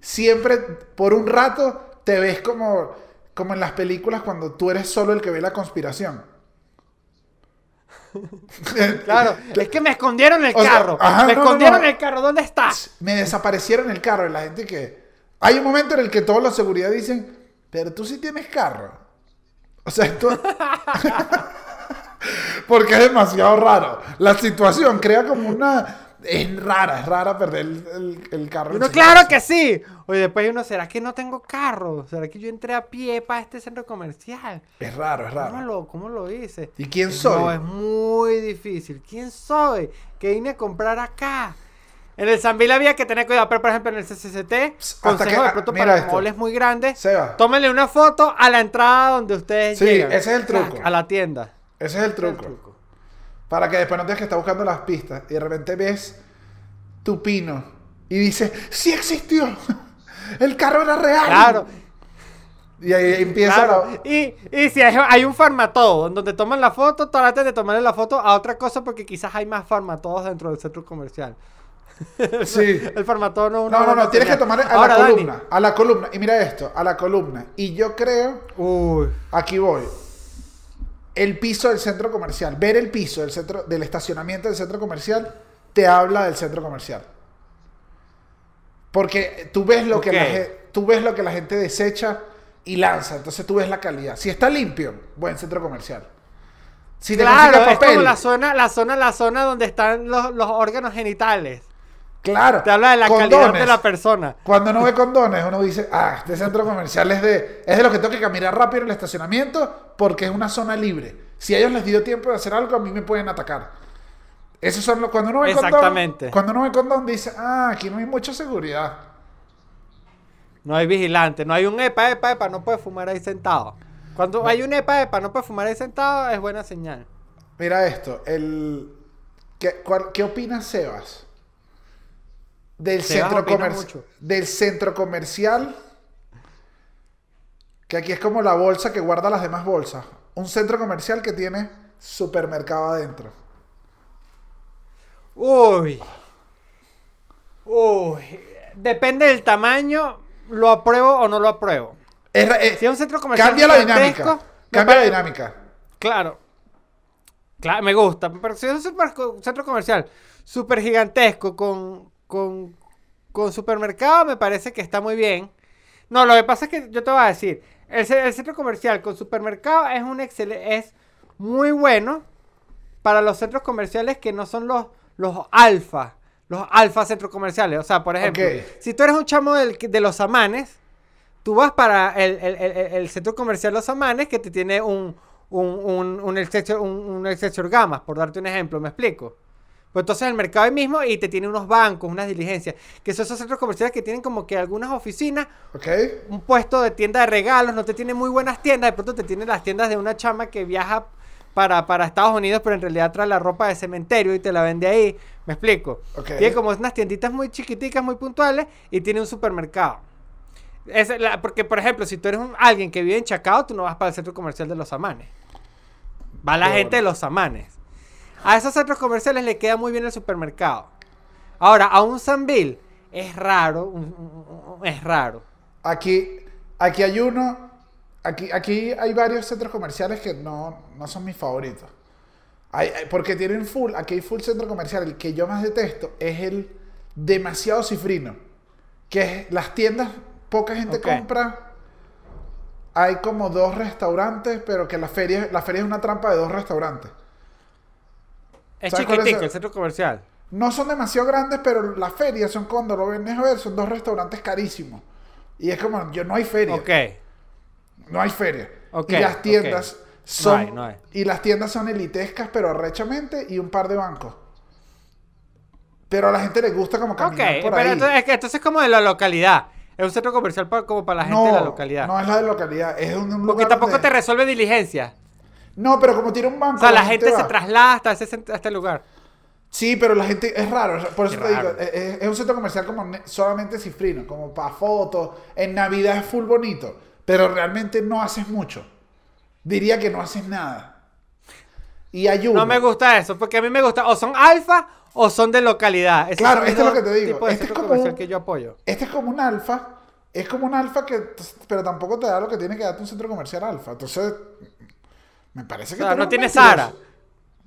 siempre por un rato te ves como, como en las películas cuando tú eres solo el que ve la conspiración. Claro, es que me escondieron el O sea, carro. ajá, me no, escondieron no. el carro, ¿dónde está? Me desaparecieron el carro y la gente que... Hay un momento en el que todos los seguridad dicen, pero tú sí tienes carro. O sea, tú... Porque es demasiado raro. La situación crea como una... Es rara, es rara perder el, el- el carro. Uno, claro que sí. Oye, después uno, ¿será que no tengo carro? ¿Será que yo entré a pie para este centro comercial? Es raro, es ¿Cómo raro. lo, cómo lo hice? ¿Y quién No, soy? es muy difícil. ¿Quién soy? Que vine a comprar acá. En el Sambil había que tener cuidado, pero por ejemplo en el CCCT, hasta consejo que- de ah, pronto para moles muy grandes, Seba. tómenle una foto a la entrada donde ustedes Sí, llegan. ese es el truco. A la tienda. Ese es el Ese es el truco. Para que después no tengas que estar buscando las pistas y de repente ves tu pino y dices, sí existió. El carro era real. Claro, Y ahí empieza claro. la... Y, y si hay, hay un farmatodo en donde toman la foto, trate de tomarle la foto a otra cosa porque quizás hay más farmatodos dentro del centro comercial. Sí. El farmatodo no No, no, no, tienes que tomar a Ahora, la Dani. columna. A la columna. Y mira esto, a la columna. Y yo creo, Uy. aquí voy. El piso del centro comercial. Ver el piso del centro, del estacionamiento del centro comercial te habla del centro comercial. Porque tú ves lo, que, la, tú ves lo que la gente desecha y lanza. Entonces tú ves la calidad. Si está limpio, buen centro comercial. Si te Claro, consigues es como papel, la zona, la zona, la zona donde están los, los órganos genitales. Claro. Te habla de la calidad de la persona. Cuando uno ve condones, uno dice, ah, este centro comercial es de, es de los que tengo que caminar rápido en el estacionamiento porque es una zona libre. Si a ellos les dio tiempo de hacer algo, a mí me pueden atacar. Esos son los, cuando uno ve Exactamente. condón, cuando uno ve condón dice, ah, aquí no hay mucha seguridad. No hay vigilante, no hay un epa, epa, epa, no puede fumar ahí sentado. Cuando hay un epa, epa, no puede fumar ahí sentado, es buena señal. Mira esto, el, ¿qué, cuál- qué opinas, Sebas? Del centro, comer- del centro comercial, que aquí es como la bolsa que guarda las demás bolsas. Un centro comercial que tiene supermercado adentro. Uy. Uy. Depende del tamaño, lo apruebo o no lo apruebo. Es eh, Si es un centro comercial cambia la dinámica. Cambia la dinámica. Claro. Claro, me gusta. Pero si es un super- centro comercial súper gigantesco con, con, con supermercado, me parece que está muy bien. No, lo que pasa es que yo te voy a decir, el, ce- el centro comercial con supermercado es un excel- es muy bueno para los centros comerciales que no son los, los alfa, los alfa centros comerciales. O sea, por ejemplo, si tú eres un chamo del- de los amanes, tú vas para el, el- el- centro comercial Los Amanes que te tiene un, un, un, un, un, un Gamas, por darte un ejemplo, ¿me explico? Pues entonces el mercado ahí mismo y te tiene unos bancos, unas diligencias, que son esos centros comerciales que tienen como que algunas oficinas, un puesto de tienda de regalos, no te tiene muy buenas tiendas, de pronto te tiene las tiendas de una chama que viaja para, para Estados Unidos, pero en realidad trae la ropa de cementerio y te la vende ahí, ¿me explico? Ok. Tiene como unas tienditas muy chiquiticas, muy puntuales y tiene un supermercado. Es la- porque, por ejemplo, si tú eres un- alguien que vive en Chacao, tú no vas para el centro comercial de Los Amanes. Va la gente de. Los Amanes. A esos centros comerciales le queda muy bien el supermercado. Ahora, a un Sanville es raro, un- un- un- es raro. Aquí, aquí hay uno. Aquí, aquí hay varios centros comerciales que no, no son mis favoritos. Hay- hay- porque tienen full, aquí hay full centro comercial. El que yo más detesto es el demasiado cifrino. Que es las tiendas, poca gente compra. Hay como dos restaurantes, pero que la feria, la feria es una trampa de dos restaurantes. Es ¿Sabes cuál es chiquitico el- centro comercial. No son demasiado grandes, pero las ferias son cuando lo vienes a ver, son dos restaurantes carísimos. Y es como, yo no hay feria. Ok. No hay feria. Ok, y las tiendas son. hay, no hay. Y las tiendas son elitescas, pero arrechamente, y un par de bancos. Pero a la gente le gusta como caminar por pero ahí. entonces, es que entonces es como de la localidad. Es un centro comercial como para la gente no, de la localidad. no es la de localidad, es un, un Porque lugar tampoco donde- te resuelve diligencia. No, pero como tiene un banco. O sea, la gente se traslada hasta ese hasta este lugar. Sí, pero la gente es raro, por eso Qué te digo, raro. es, es- es un centro comercial como solamente cifrino, como para fotos, en Navidad es full bonito, pero realmente no haces mucho. Diría que no haces nada. Y hay uno. No me gusta eso, porque a mí me gusta o son alfa o son de localidad. Claro, son esto es lo que te digo. Este es como comercial un- que yo apoyo. Este es como un alfa, es como un alfa que, pero tampoco te da lo que tiene que darte un centro comercial alfa. Entonces, me parece O que sea, no tiene. Sara.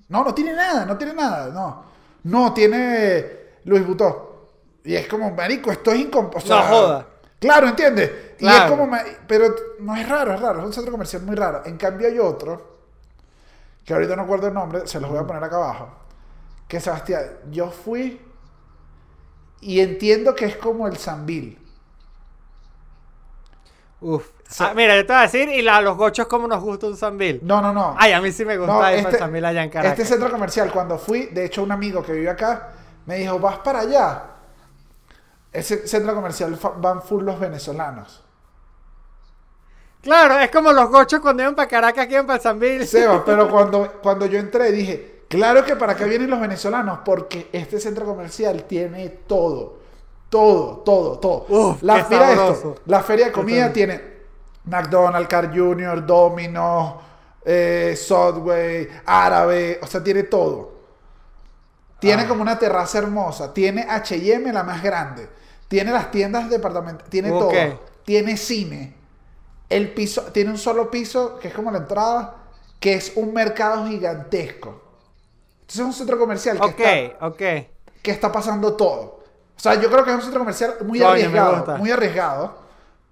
No, no tiene nada, no tiene nada, no. No, tiene Luis Butó. Y es como, marico, esto es incomposible. No joda. Claro, ¿entiendes? Y es Claro. como... Pero no es raro, es raro. Es un centro comercial muy raro. En cambio hay otro, que ahorita no acuerdo el nombre, se los voy a poner acá abajo. Que Sebastián, yo fui y entiendo que es como el Sambil. Uf. Ah, mira, yo te voy a decir, y la- a los gochos como nos gusta un Sambil. No, no, no. Ay, a mí sí me gusta No, ir para este- el Sambil allá en Caracas. Este centro comercial, cuando fui, de hecho, un amigo que vive acá me dijo: Vas para allá. Ese centro comercial van full los venezolanos. Claro, es como los gochos cuando iban para Caracas, que iban para Sambil. Seba, pero cuando, cuando yo entré dije: Claro que para acá vienen los venezolanos, porque este centro comercial tiene todo. Todo, todo, todo. Uf, la, qué mira esto, la feria de comida tiene McDonald's, Car Junior, Domino's, eh, Subway, Árabe, o sea, tiene todo. Tiene Ah. como una terraza hermosa. Tiene HM la más grande. Tiene las tiendas departamentales. Tiene todo. Tiene cine. El piso. Tiene un solo piso, que es como la entrada, que es un mercado gigantesco. Entonces es un centro comercial que, está, que está pasando todo. O sea, yo creo que es un centro comercial muy Coño, arriesgado. Muy arriesgado.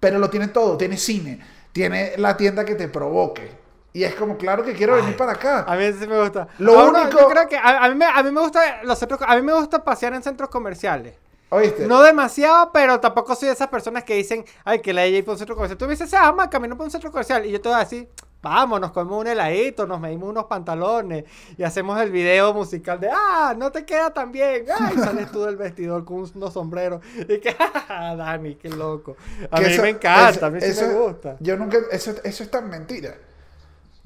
Pero lo tiene todo. Tiene cine. Tiene la tienda que te provoque. Y es como, claro que quiero venir para acá. A mí sí me gusta. Lo Ahora, único- Yo creo que a, a mí me, a mí me gusta los centros, a mí me gusta pasear en centros comerciales. ¿Oíste? No demasiado, pero tampoco soy de esas personas que dicen, ay, que la ella ir por un centro comercial. Tú me dices, ah, vamos, camino por un centro comercial. Y yo te voy a decir, vamos, nos comemos un heladito, nos medimos unos pantalones y hacemos el video musical de, ah, no te queda tan bien. Ay, sales tú del vestidor con unos sombreros. Y que, ah, Dani, qué loco. A Que mí eso- me encanta, eso- a mí sí eso- me gusta. Yo nunca, eso, eso es tan mentira.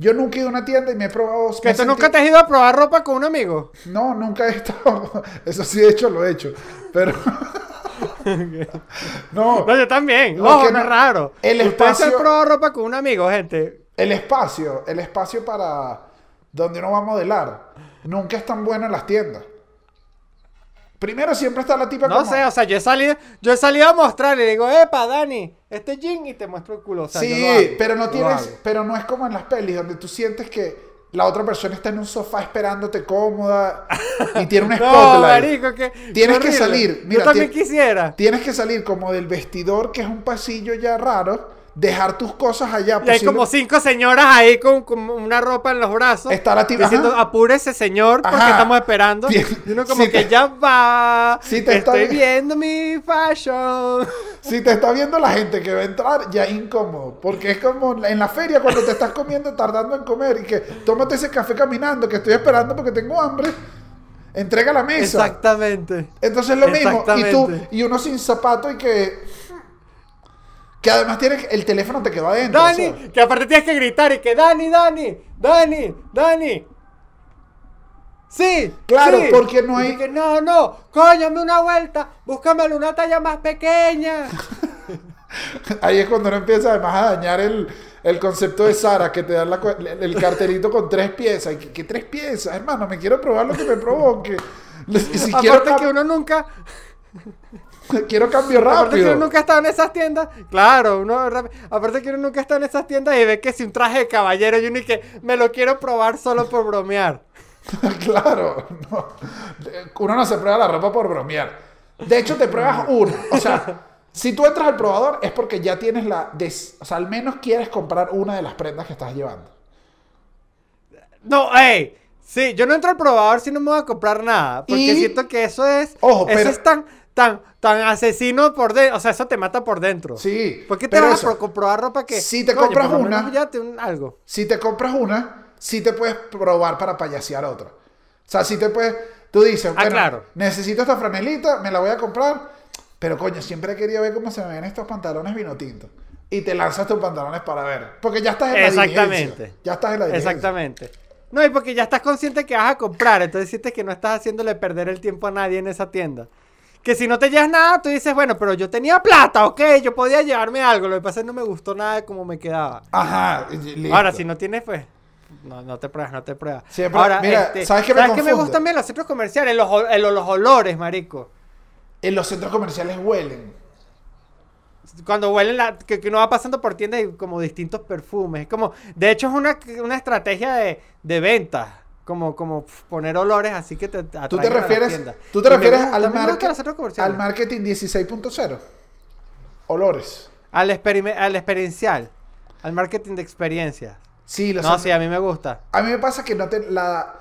Yo nunca he ido a una tienda y me he probado. ¿Que tú senti- nunca te has ido a probar ropa con un amigo? No, nunca he estado. Eso sí, de hecho, lo he hecho. Pero. no, No, yo también. No no- es raro. el Ustedes se han espacio- probado ropa con un amigo, gente. El espacio, el espacio para donde uno va a modelar, nunca es tan bueno en las tiendas. Primero siempre está la tipa No como- sé, o sea, yo he salido, yo he salido a mostrar y digo, epa, Dani, este jean y te muestro el culo. O sea, yo sí, lo hago, pero no lo tienes, hago. pero no es como en las pelis donde tú sientes que la otra persona está en un sofá esperándote cómoda y tiene un No, spotlight. marico, que Tienes que salir. Mira, yo también quisiera. Tienes que salir como del vestidor, que es un pasillo ya raro, dejar tus cosas allá. Y hay como cinco señoras ahí con, con una ropa en los brazos. Está la tipa- Diciendo, ajá. apúrese, señor, porque Ajá. estamos esperando. Bien. Y uno como Sí que te- ya va. Sí te estoy viendo mi fashion. Si te está viendo la gente que va a entrar, ya es incómodo. Porque es como en la feria cuando te estás comiendo, tardando en comer y que tómate ese café caminando, que estoy esperando porque tengo hambre. Entrega la mesa. Exactamente. Entonces es lo mismo. Y tú, y uno sin zapato y que. Que además tienes el teléfono te quedó adentro. Dani, o sea. que aparte tienes que gritar y que Dani, Dani, Dani, Dani. Sí, Claro, sí. porque no hay- que no, no, cóñame una vuelta, búscame una talla más pequeña. Ahí es cuando uno empieza además a dañar el, el concepto de Sara, que te dan la el, cartelito con tres piezas. Y ¿qué tres piezas, hermano, me quiero probar lo que me provoque. Aparte que uno nunca, quiero cambio aparte que rápido. uno nunca estado en esas tiendas. Claro, uno aparte que uno nunca estado en esas tiendas y ve que si un traje de caballero y uno y que me lo quiero probar solo por bromear. claro, no. uno no se prueba la ropa por bromear. De hecho, te pruebas una. O sea, si tú entras al probador es porque ya tienes la... des- O sea, al menos quieres comprar una de las prendas que estás llevando. No, ey. Sí, yo no entro al probador si no me voy a comprar nada. Porque Y- siento que eso es. Ojo, eso pero- es tan, tan, tan asesino por dentro. O sea, eso te mata por dentro. Sí. ¿Por qué te vas eso, a pro- comprobar ropa que. si te coño, compras una- llévate un- algo. Si te compras una, sí te puedes probar para payasear otra. O sea, si te puedes... Tú dices, Ah, claro. necesito esta franelita, me la voy a comprar. Pero coño, siempre he querido ver cómo se me ven estos pantalones vino tinto. Y te lanzas tus pantalones para ver. Porque ya estás en la Exactamente. Ya estás en la diligencia. Exactamente. No, y porque ya estás consciente que vas a comprar. Entonces sientes que no estás haciéndole perder el tiempo a nadie en esa tienda. Que si no te llevas nada, tú dices, bueno, pero yo tenía plata, ok, yo podía llevarme algo. Lo que pasa es que no me gustó nada de cómo me quedaba. Ajá. listo. Ahora, si no tienes, pues. No, no te pruebas, no te pruebas. Siempre- Ahora, mira, este, ¿sabes qué me me confunde? gustan bien los centros comerciales? Los, el- los olores, marico. En los centros comerciales huelen. Cuando huelen la, que, que uno va pasando por tiendas y como distintos perfumes. Es como, de hecho, es una, una estrategia de, de venta. Como, como poner olores así que te ¿Tú te a refieres. ¿tú te me refieres al, market- al marketing 16.0? olores. Al, al experiencial. Al marketing de experiencias. Sí, los No, sí, a mí me gusta. A mí me pasa que no te, la,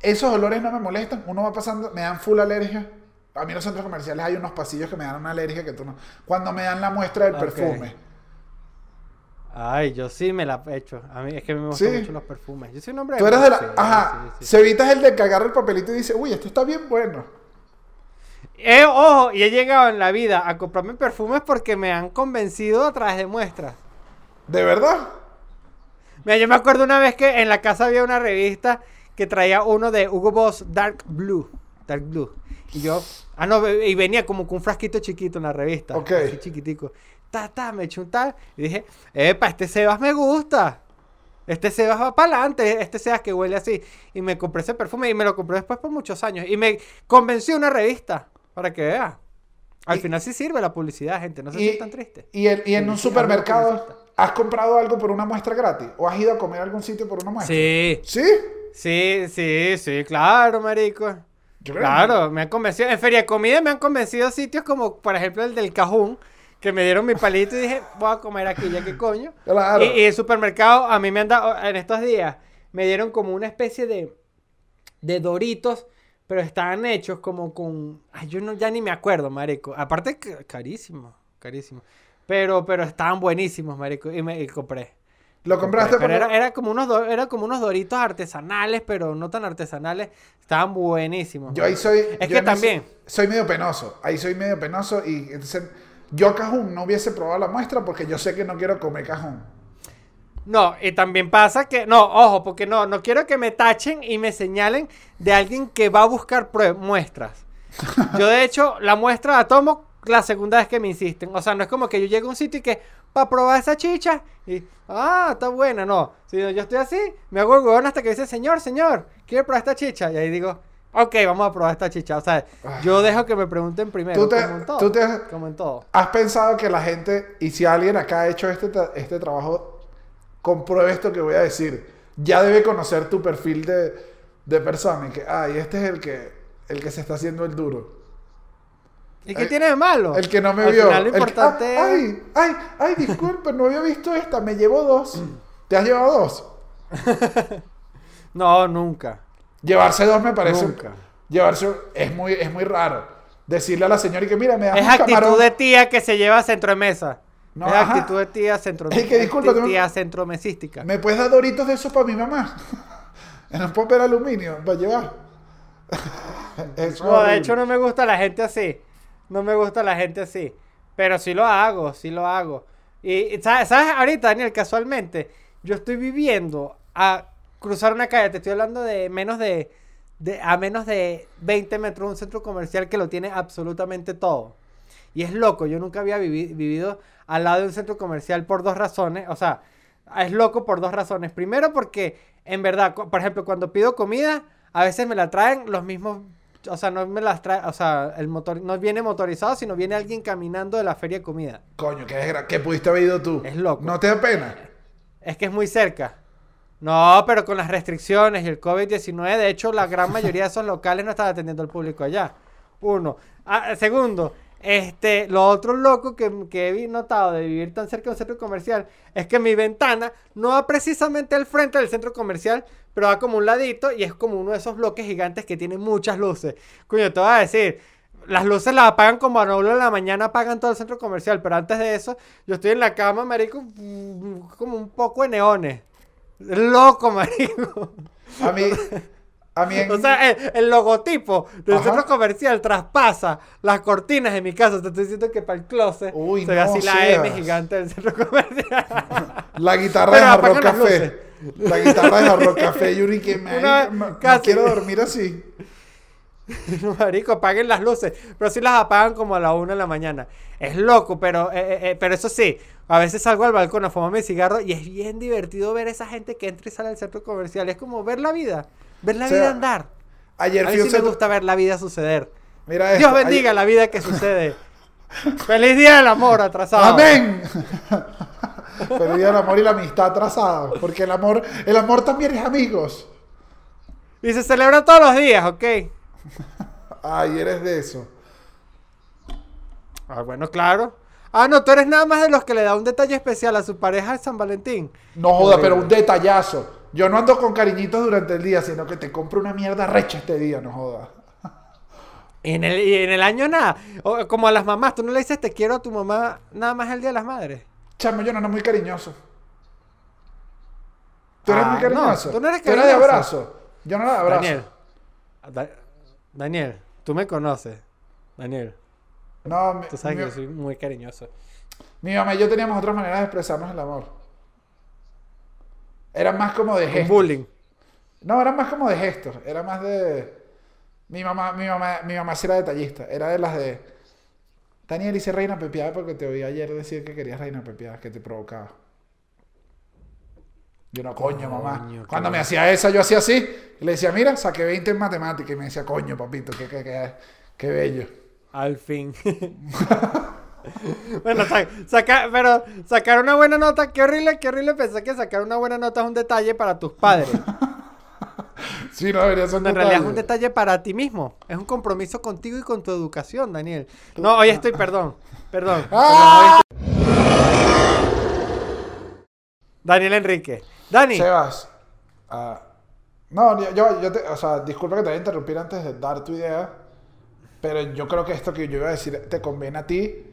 esos olores no me molestan. Uno va pasando, me dan full alergia. A mí en los centros comerciales hay unos pasillos que me dan una alergia que tú no. Cuando me dan la muestra del perfume. Ay, yo sí me la he hecho. A mí es que me gustan Sí. mucho los perfumes. Yo soy un hombre Tú eres de la. sí, Ajá. sí, sí. Se evitas el de que agarra el papelito y dice, uy, esto está bien bueno. Eh, ojo, y he llegado en la vida a comprarme perfumes porque me han convencido a través de muestras. ¿De verdad? Mira, yo me acuerdo una vez que en la casa había una revista que traía uno de Hugo Boss Dark Blue. Dark Blue. Y yo, ah, no, y venía como con un frasquito chiquito en la revista. Ok. Así chiquitico. Ta, ta, me eché un tal. Y dije, epa, este Sebas me gusta. Este Sebas va para adelante. Este Sebas que huele así. Y me compré ese perfume y me lo compré después por muchos años. Y me convenció una revista. Para que vea. Al Y- final sí sirve la publicidad, gente. No se sientan tristes. y en, y en un supermercado. ¿has comprado algo por una muestra gratis? ¿O has ido a comer a algún sitio por una muestra? Sí. ¿Sí? Sí, sí, sí, claro, marico. Yo Claro, me han convencido. En Feria de Comida me han convencido sitios como, por ejemplo, el del Cajún, que me dieron mi palito y dije, voy a comer aquí, ya que coño. Claro. Y, y el supermercado, a mí me han dado, en estos días, me dieron como una especie de, de doritos, pero estaban hechos como con, ay, yo no, ya ni me acuerdo, marico. Aparte, ca- carísimo, carísimo. Pero, pero estaban buenísimos, marico, y me y compré. ¿Lo compraste Pero por era, era como unos do- era como unos doritos artesanales, pero no tan artesanales. Estaban buenísimos. Yo ahí soy. Es yo que también. soy medio penoso. Ahí soy medio penoso y entonces. Yo cajún no hubiese probado la muestra porque yo sé que no quiero comer cajún. No, y también pasa que, no, ojo, porque no, no quiero que me tachen y me señalen de alguien que va a buscar muestras. Yo, de hecho, la muestra la tomo la segunda vez que me insisten. O sea, no es como que yo llego a un sitio y que, para probar esa chicha, y, ah, está buena, no. Si yo estoy así, me hago el hasta que dice, señor, señor, ¿quiere probar esta chicha? Y ahí digo, ok, vamos a probar esta chicha. O sea, yo dejo que me pregunten primero, Tú te- como en todo. tú te- Como en todo. ¿Has pensado que la gente, y si alguien acá ha hecho este, este trabajo, compruebe esto que voy a decir, ya debe conocer tu perfil de, de persona y que, ay, este es el que, el que se está haciendo el duro. ¿Y qué El- tiene de malo? El que no me Al vio. final lo El que- importante ah, es- ay, ay, ay, disculpe, no había visto esta, me llevo dos. ¿Te has llevado dos? No, nunca. Llevarse dos me parece. Nunca. Llevarse es muy, es muy raro. Decirle a la señora y que mira, me das Es un actitud camarón. de tía que se lleva a centro de mesa. No, es ajá. actitud de tía centro Es que disculpa, tú me- tía centromesística. ¿Me puedes dar doritos de esos para mi mamá? en un popper aluminio, para llevar. Eso No, de hecho no me gusta la gente así. No me gusta la gente así. Pero sí lo hago, sí lo hago. Y, y ¿sabes, ¿sabes? Ahorita, Daniel, casualmente, yo estoy viviendo a cruzar una calle. Te estoy hablando de menos de, de a menos de 20 metros un centro comercial que lo tiene absolutamente todo. Y es loco, yo nunca había vivi- vivido al lado de un centro comercial por dos razones. O sea, es loco por dos razones. Primero porque, en verdad, por ejemplo, cuando pido comida, a veces me la traen los mismos... O sea, no me las trae... O sea, el motor no viene motorizado, sino viene alguien caminando de la feria de comida. Coño, ¿qué, qué pudiste haber ido tú? Es loco. ¿No te da pena? Es que es muy cerca. No, pero con las restricciones y el COVID-19, de hecho, la gran mayoría de esos locales no están atendiendo al público allá. Uno. Ah, segundo, este, lo otro loco que, que he notado de vivir tan cerca de un centro comercial es que mi ventana no va precisamente al frente del centro comercial, pero va como un ladito y es como uno de esos bloques gigantes que tiene muchas luces. Coño, te voy a decir, las luces las apagan como a 9 de la mañana, apagan todo el centro comercial, pero antes de eso, yo estoy en la cama, marico, como un poco de neones. Loco, marico. A mí, a mí en- O sea, el, el logotipo del Ajá. centro comercial traspasa las cortinas de mi casa. Te estoy diciendo que para el closet Uy, se ve no así la. M gigante del centro comercial. la guitarra Pero de Jarro Café. La guitarra de Jarro Café, Yuri, que me Una- casi. quiero dormir así. Marico, apaguen las luces. Pero sí las apagan como a la una de la mañana. Es loco, pero, eh, eh, eh, pero eso sí. A veces salgo al balcón a fumarme mi cigarro y es bien divertido ver esa gente que entra y sale del centro comercial. Es como ver la vida. Ver la O sea, vida andar. Ayer A mí a sí me gusta ver la vida suceder. Mira esto. Dios bendiga ayer- la vida que sucede. Feliz día del amor atrasado. Amén. Pero día del amor y la amistad atrasada. Porque el amor, el amor también es amigos. Y se celebra todos los días, ¿ok? Ay, eres de eso. Ah, bueno, claro. Ah, no, tú eres nada más de los que le da un detalle especial a su pareja de San Valentín. No joda, pero un detallazo. Yo no ando con cariñitos durante el día, sino que te compro una mierda recha este día, no joda. Y en el, y en el año nada. O, como a las mamás, tú no le dices te quiero a tu mamá nada más el día de las madres. Chamo, yo no ando muy cariñoso. Tú eres Ah, muy cariñoso. no, tú no eres de cariñoso. abrazo. Yo no era de abrazo. Daniel. Da- Daniel, tú me conoces. Daniel, No, mi, tú sabes que yo soy muy cariñoso. mi mamá y yo teníamos otras maneras de expresarnos el amor. Era más como de gestos. bullying. No, era más como de gestos. Era más de. Mi mamá, mi mamá, mi mamá sí era detallista. Era de las de. Daniel hice reina pepiada porque te oí ayer decir que querías reina pepiada, que te provocaba. Yo no, coño, mamá. Coño, Cuando me hacía esa, yo hacía así. Y le decía, mira, saqué 20 en matemática. Y me decía, coño, papito, qué, qué, qué, qué bello. Al fin. bueno, sa- saca, pero sacar una buena nota, qué horrible, qué horrible pensar que sacar una buena nota es un detalle para tus padres. Sí, no debería ser un en realidad es un detalle. para ti mismo. Es un compromiso contigo y con tu educación, Daniel. No, hoy estoy, perdón. Perdón. ¡Ah! perdón, Daniel Enrique. Dani. Sebas. ah, no, yo, yo, yo te, o sea, disculpa que te voy a interrumpir antes de dar tu idea, pero yo creo que esto que yo iba a decir te conviene a ti.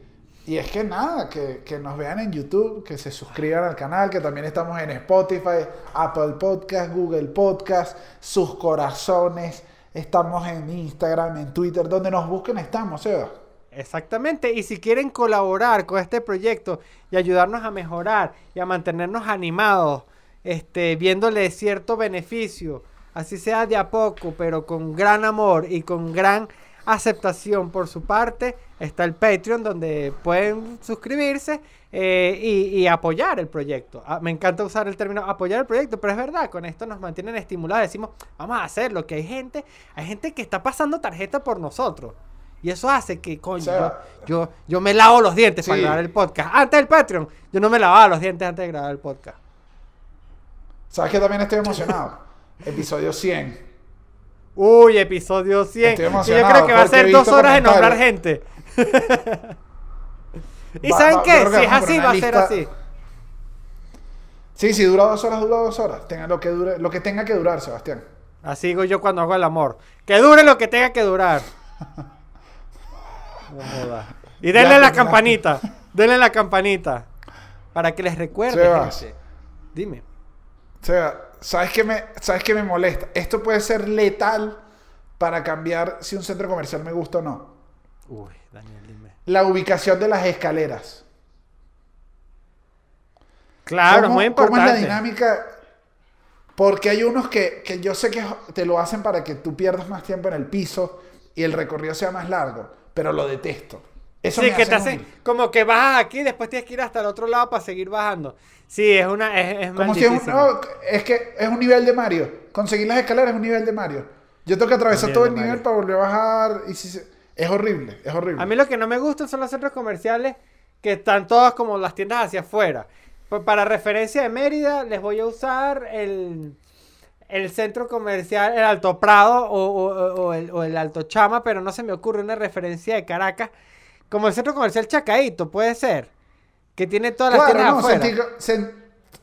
Y es que nada, que, que nos vean en YouTube, que se suscriban al canal, que también estamos en Spotify, Apple Podcast, Google Podcast, sus corazones. Estamos en Instagram, en Twitter, donde nos busquen estamos, Sebas. Exactamente, y si quieren colaborar con este proyecto y ayudarnos a mejorar y a mantenernos animados, este, viéndole cierto beneficio, así sea de a poco, pero con gran amor y con gran aceptación por su parte, está el Patreon donde pueden suscribirse eh, y, y apoyar el proyecto. Ah, me encanta usar el término apoyar el proyecto, pero es verdad, con esto nos mantienen estimulados, decimos, vamos a hacerlo, que hay gente, hay gente que está pasando tarjeta por nosotros. Y eso hace que, coño, O sea, yo, yo, yo me lavo los dientes para grabar el podcast. Antes del Patreon, yo no me lavaba los dientes antes de grabar el podcast. ¿Sabes que también estoy emocionado? Episodio 100. Uy, episodio 100. Estoy Y yo emocionado creo que va a ser dos horas de nombrar gente. ¿Y Va- saben va- qué? Si es así, va a ser así. Sí, si dura dos horas, dura dos horas. Tenga lo que dure, lo que tenga que durar, Sebastián. Así digo yo cuando hago el amor. Que dure lo que tenga que durar. No. Y denle Ya la campanita. Denle la campanita. Para que les recuerde, Sebas. Dime. O sea, ¿sabes qué me, sabes qué me molesta? Esto puede ser letal para cambiar si un centro comercial me gusta o no. Uy, Daniel, dime. La ubicación de las escaleras. Claro, ¿Cómo- muy ¿Cómo es la importante. dinámica? Porque hay unos que, que yo sé que te lo hacen para que tú pierdas más tiempo en el piso y el recorrido sea más largo, pero lo detesto. Eso Sí, me que hace te huir. como que bajas aquí, después tienes que ir hasta el otro lado para seguir bajando. Sí, es una es, es Como si es un, no, es que es un nivel de Mario. Conseguir las escaleras es un nivel de Mario. Yo tengo que atravesar todo el nivel Mario. para volver a bajar. Y si se- es horrible, es horrible. A mí lo que no me gustan son los centros comerciales que están todas como las tiendas hacia afuera. Pa- Para referencia de Mérida, les voy a usar el, el centro comercial, el Alto Prado o, o- o el, o el Alto Chama, pero no se me ocurre una referencia de Caracas. Como el centro comercial Chacaito, puede ser. Que tiene todas las Claro, tiendas no, afuera. centro, cen-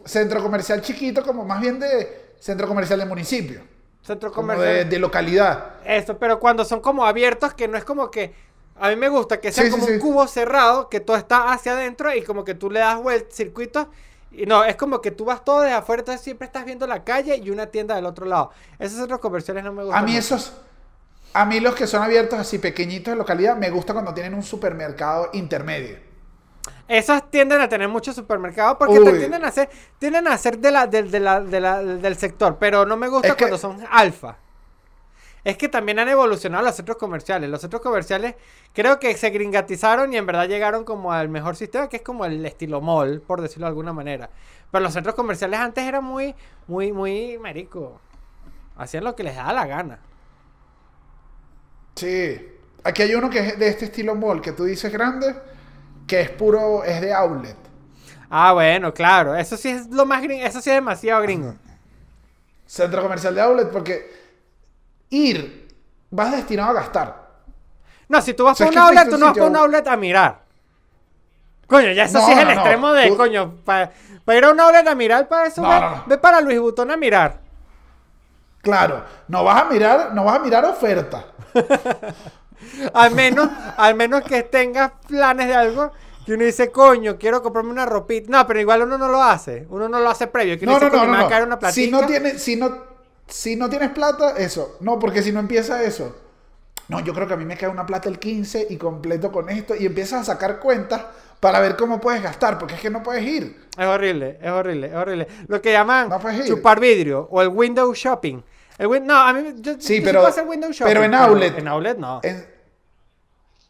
centro comercial chiquito, como más bien de centro comercial de municipio. Centro Como comercial. de, de localidad. Eso, pero cuando son como abiertos, que no es como que. A mí me gusta que sea Sí, sí, como un sí. cubo cerrado, que todo está hacia adentro y como que tú le das vueltas, circuitos. Y no, es como que tú vas todo desde afuera, entonces siempre estás viendo la calle y una tienda del otro lado. Esos centros comerciales no me gustan. A mí mucho. esos, a mí los que son abiertos así pequeñitos de localidad, me gusta cuando tienen un supermercado intermedio. Esos tienden a tener muchos supermercados porque Uy. tienden a hacer, tienden a ser de la, del- de la- de la- del sector, pero no me gusta Es que- cuando son alfa. Es que también han evolucionado los centros comerciales. Los centros comerciales creo que se gringatizaron y en verdad llegaron como al mejor sistema, que es como el estilo mall, por decirlo de alguna manera. Pero los centros comerciales antes eran muy, muy, muy marico. Hacían lo que les daba la gana. Sí. Aquí hay uno que es de este estilo mall, que tú dices grande, que es puro, es de outlet. Ah, bueno, claro. Eso sí es lo más gringo. Eso sí es demasiado gringo. Centro comercial de outlet, porque ir, vas destinado a gastar. No, si tú vas O sea, es un outlet, tú a un no vas por sitio- un outlet a mirar. Coño, ya eso No, sí es no, el no. extremo de, Tú- coño, para ir a una outlet a mirar para eso, ve para Luis Butón a mirar. Claro, no vas a mirar, no vas a mirar oferta. Al menos, al menos que tengas planes de algo que uno dice, coño, quiero comprarme una ropita. No, pero igual uno no lo hace. Uno no lo hace previo. Que uno No, dice, no, no, no. una platica. Si no tienes, si no, si no tienes plata, eso. No, porque si no empieza eso. No, yo creo que a mí me cae una plata el 15 y completo con esto y empiezas a sacar cuentas para ver cómo puedes gastar, porque es que no puedes ir. Es horrible, es horrible, es horrible. Lo que llaman No chupar vidrio o el window shopping. El win- no, a mí yo, Sí, yo pero- hacer window shopping. pero en outlet. En outlet no. En-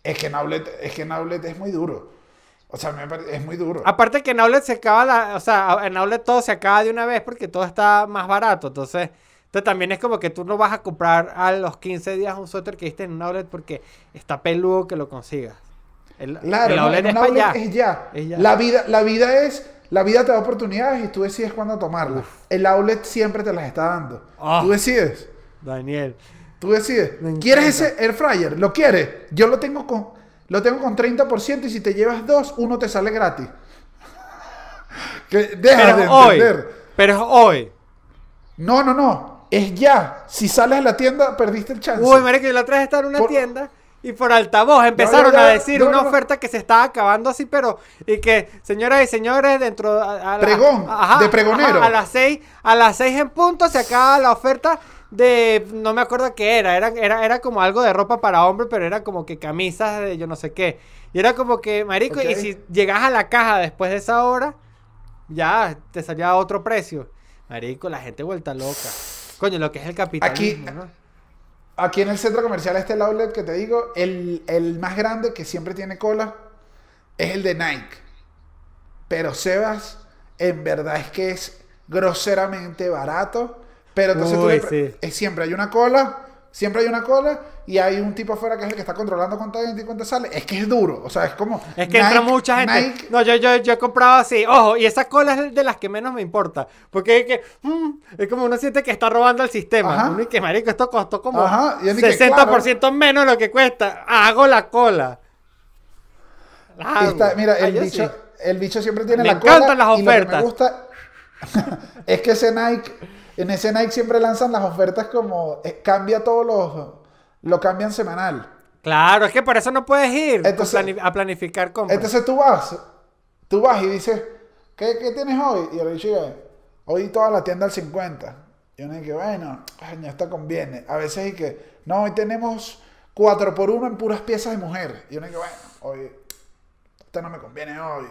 es que en outlet, es que en outlet es muy duro. O sea, me es muy duro. Aparte que en outlet se acaba la, o sea, en outlet todo se acaba de una vez porque todo está más barato, entonces, entonces también es como que tú no vas a comprar a los 15 días un suéter que viste en un outlet porque está peludo que lo consigas. El, Claro, el no, outlet en un es pa' outlet allá. es ya. Es ya. La vida, la vida es, la vida te da oportunidades y tú decides cuándo tomarlas. El outlet siempre te las está dando. Ah. Tú decides. Daniel. Tú decides. ¿Quieres ese air fryer? ¿Lo quieres? Yo lo tengo con lo tengo con 30% y si te llevas dos, uno te sale gratis. Que deja Pero de hoy. Pero es hoy. No, no, no. Es ya. Si sales a la tienda, perdiste el chance. Uy, marico, yo la otra vez estaba en una Por- tienda y por altavoz empezaron a decir una oferta que se estaba acabando así, pero y que señoras y señores dentro a, a la- Pregón, de pregonero. a las seis, a las seis en punto se acaba la oferta de no me acuerdo qué era, era, era, era como algo de ropa para hombre, pero era como que camisas de yo no sé qué. Y era como que, marico, y si llegas a la caja después de esa hora, ya te salía otro precio. Marico, la gente vuelta loca. Coño, lo que es el capitalismo, ¿no? Aquí en el centro comercial este el outlet que te digo, el, el más grande que siempre tiene cola es el de Nike. Pero Sebas, en verdad es que es groseramente barato. Pero entonces tú le sí. siempre hay una cola, siempre hay una cola y hay un tipo afuera que es el que está controlando cuánta entra y cuánta sale. Es que es duro, o sea, es como... Es que entra Nike- mucha gente. Nike- No, yo, yo, yo he comprado así. Ojo, y esa cola es de las que menos me importa. Porque es que mm, es como uno siente que está robando el sistema. Uno y que marico, esto costó como Ajá, y es ni que, 60% menos de lo que cuesta. Hago la cola. La hago. Está- mira, Ah, el yo bicho, sí. el bicho siempre tiene Me la cola. encantan las y lo que ofertas. me gusta es que ese Nike, en Nike siempre lanzan las ofertas como eh, cambia todos los, lo cambian semanal. Claro, es que por eso no puedes ir con Entonces- plani- a planificar compras. Entonces tú vas, tú vas y dices, ¿qué, qué tienes hoy? Y el bicho dice, hoy toda la tienda al 50. Y uno dice, bueno, coño, esto conviene. A veces y que, no, hoy tenemos 4 por 1 en puras piezas de mujer. Y uno dice, bueno, hoy, esto no me conviene hoy.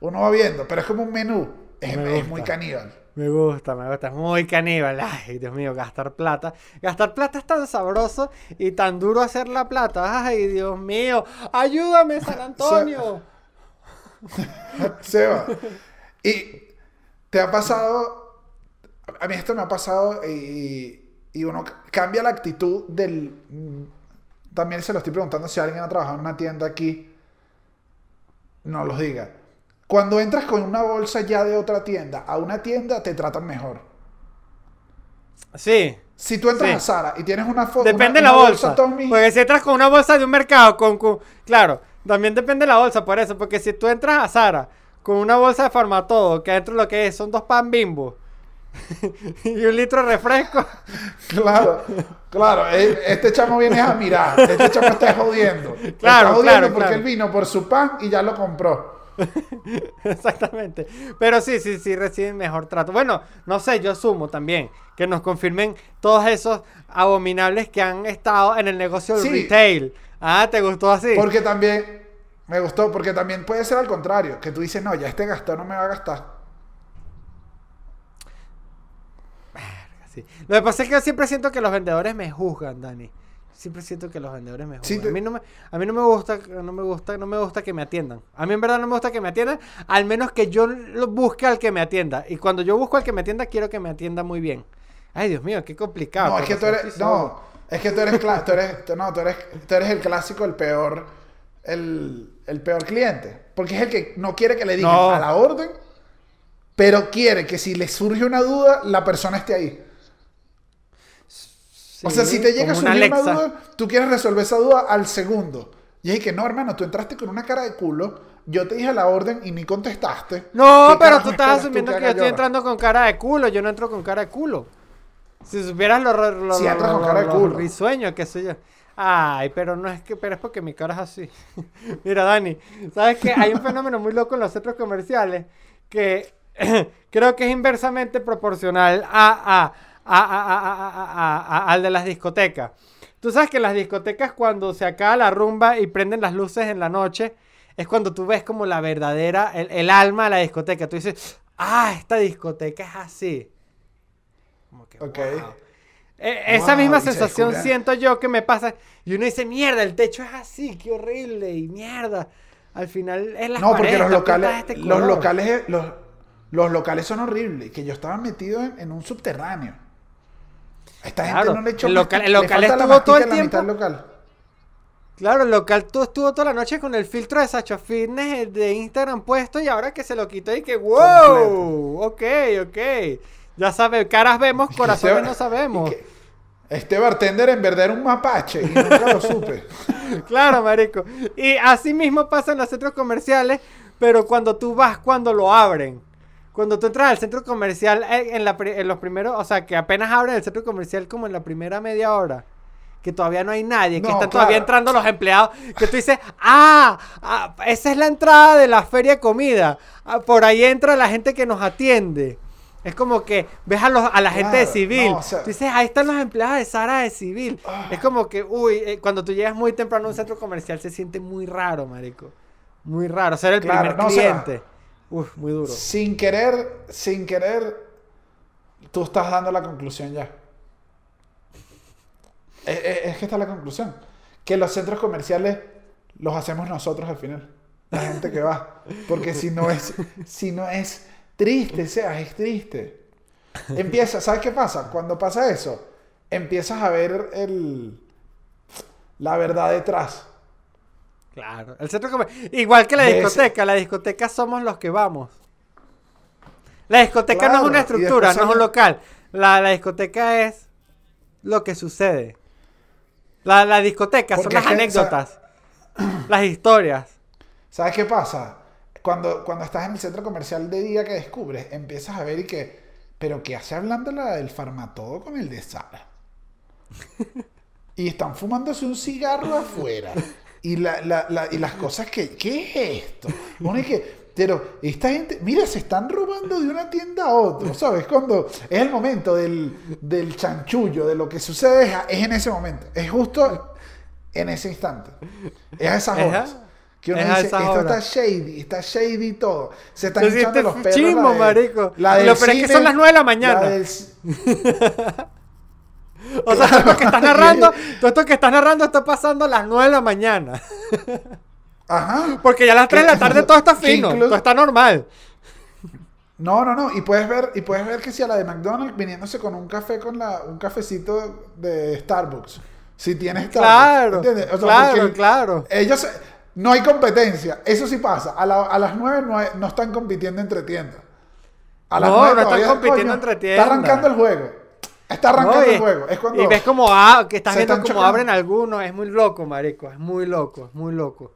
Uno va viendo, pero es como un menú. Es, Me es muy caníbal. Me gusta, me gusta. Es muy caníbal. Ay, Dios mío, gastar plata. Gastar plata es tan sabroso y tan duro hacer la plata. Ay, Dios mío. Ayúdame, San Antonio. Seba. Y te ha pasado, a mí esto me ha pasado y, y uno cambia la actitud del... También se lo estoy preguntando si alguien ha trabajado en una tienda aquí, no los diga. Cuando entras con una bolsa ya de otra tienda a una tienda, te tratan mejor. Sí. Si tú entras Sí. a Sara y tienes una foto... Depende de una, la una bolsa. Tommy, Porque si entras con una bolsa de un mercado, con, con- Claro, también depende de la bolsa, por eso. Porque si tú entras a Sara con una bolsa de Farmatodo, que adentro lo que es son dos pan bimbo y un litro de refresco. Claro, claro. eh, Este chamo viene a mirar. Este chamo está jodiendo. Claro, está jodiendo claro, porque claro. él vino por su pan y ya lo compró. Exactamente. Pero sí, sí, sí reciben mejor trato. Bueno, no sé, yo asumo también que nos confirmen todos esos abominables que han estado en el negocio del Sí. retail. Ah, ¿te gustó así? Porque también, me gustó, porque también puede ser al contrario, que tú dices, no, ya este gastó, no me va a gastar. Sí. Lo que pasa es que yo siempre siento que los vendedores me juzgan, Dani. Siempre siento que los vendedores me. Sí, te- A mí no me, a mí no me gusta, no me gusta, no me gusta que me atiendan. A mí en verdad no me gusta que me atiendan, al menos que yo lo busque al que me atienda. Y cuando yo busco al que me atienda, quiero que me atienda muy bien. Ay, Dios mío, qué complicado. no, es que tú eres, no, es que tú eres, tú eres, tú- no, tú eres, tú eres el clásico, el peor, el, el peor cliente. Porque es el que no quiere que le digan No. a la orden, pero quiere que si le surge una duda, la persona esté ahí. O sea, si te llega a una surgir una duda, tú quieres resolver esa duda al segundo. Y es que no, hermano, tú entraste con una cara de culo, yo te dije la orden y ni contestaste. No, ¿Qué pero tú estás tú asumiendo que, yo estoy entrando con cara de culo. Yo no entro con cara de culo. Si supieras lo, lo, lo, Si lo- entras con lo- cara de lo culo. risueño que soy yo. Ay, pero no es que, pero es porque mi cara es así. Mira, Dani, ¿sabes qué? Hay un fenómeno muy loco en los centros comerciales que creo que es inversamente proporcional a, a- a- a- a- al de las discotecas. Tú sabes que en las discotecas cuando se acaba la rumba y prenden las luces en la noche, es cuando tú ves como la verdadera, el, el alma de la discoteca. Tú dices, ah, esta discoteca es así. Como que, Ok. wow. Eh, esa misma se sensación siento yo que me pasa. Y uno dice, mierda, el techo es así, qué horrible, y mierda. Al final es la No, porque los locales, este los locales, los, los locales son horribles. Que yo estaba metido en, en un subterráneo. A esta Claro, gente no le echó el local- el estuvo todo el tiempo- local. Claro, el local estuvo toda la noche con el filtro de Sacho Fitness eh, de Instagram puesto y ahora que se lo quitó y que wow, ok, ok. Ya sabes, caras vemos, corazones no sabemos. Este bartender en verdad era un mapache y nunca lo supe. Claro, marico. Y así mismo pasa en los centros comerciales, pero cuando tú vas, cuando lo abren. Cuando tú entras al centro comercial eh, en, la en los primeros, o sea, que apenas abren el centro comercial como en la primera media hora. Que todavía no hay nadie, que están todavía entrando los empleados. Que tú dices, ah, ah, esa es la entrada de la feria de comida. Ah, por ahí entra la gente que nos atiende. Es como que ves a, los, a la gente de civil. no, o sea- tú dices, ahí están los empleados de Sara de civil. Es como que, uy, eh, cuando tú llegas muy temprano a un centro comercial se siente muy raro, marico. Muy raro. Ser el Claro, primer no, o sea- cliente. Muy duro. Sin querer, sin querer, tú estás dando la conclusión ya. Es, es- que esta es la conclusión. Que los centros comerciales los hacemos nosotros al final. La gente que va. Porque si no es, si no es triste, sea, es triste. Empieza, ¿sabes qué pasa? Cuando pasa eso, empiezas a ver el, la verdad detrás. Claro. El centro comer- Igual que la discoteca. La discoteca somos los que vamos. La discoteca no es una estructura, no es un local. La, la discoteca es lo que sucede. La, la discoteca son las anécdotas. las historias. ¿Sabes qué pasa? Cuando, cuando estás en el centro comercial de día que descubres, empiezas a ver y que, pero ¿qué hace hablando la del farmatodo con el de Sara? Y están fumándose un cigarro afuera. Y, la, la- la- y las cosas que, ¿qué es esto? Uno es que, pero esta gente, mira, se están robando de una tienda a otra, ¿sabes? Cuando es el momento del, del chanchullo, de lo que sucede, es, en ese momento, es justo en ese instante. Es a esas horas. Que uno es dice, esto está shady, está shady todo. Se están echando siente los perros. chimbo, la de- marico. Peor es que son las nueve de la mañana. la del- O sea, todo esto que estás narrando, todo esto que estás narrando está pasando a las 9 de la mañana. Ajá. Porque ya a las 3 de la tarde todo está fino, incluso- todo está normal. No, no, no. Y puedes ver, y puedes ver que si a la de McDonald's viniéndose con un café con la, un cafecito de Starbucks. Si tienes Starbucks. Claro, ¿entiendes? O sea, claro, claro. Ellos no hay competencia. Eso sí pasa. A, la- a las 9 no, hay- no están compitiendo entre tiendas. A las No, 9 no están compitiendo coño, entre tiendas. Está arrancando el juego. Está arrancando No, y, el juego. Es cuando y ves como ah, que estás viendo como chocando. abren algunos, es muy loco, marico, es muy loco, es muy loco.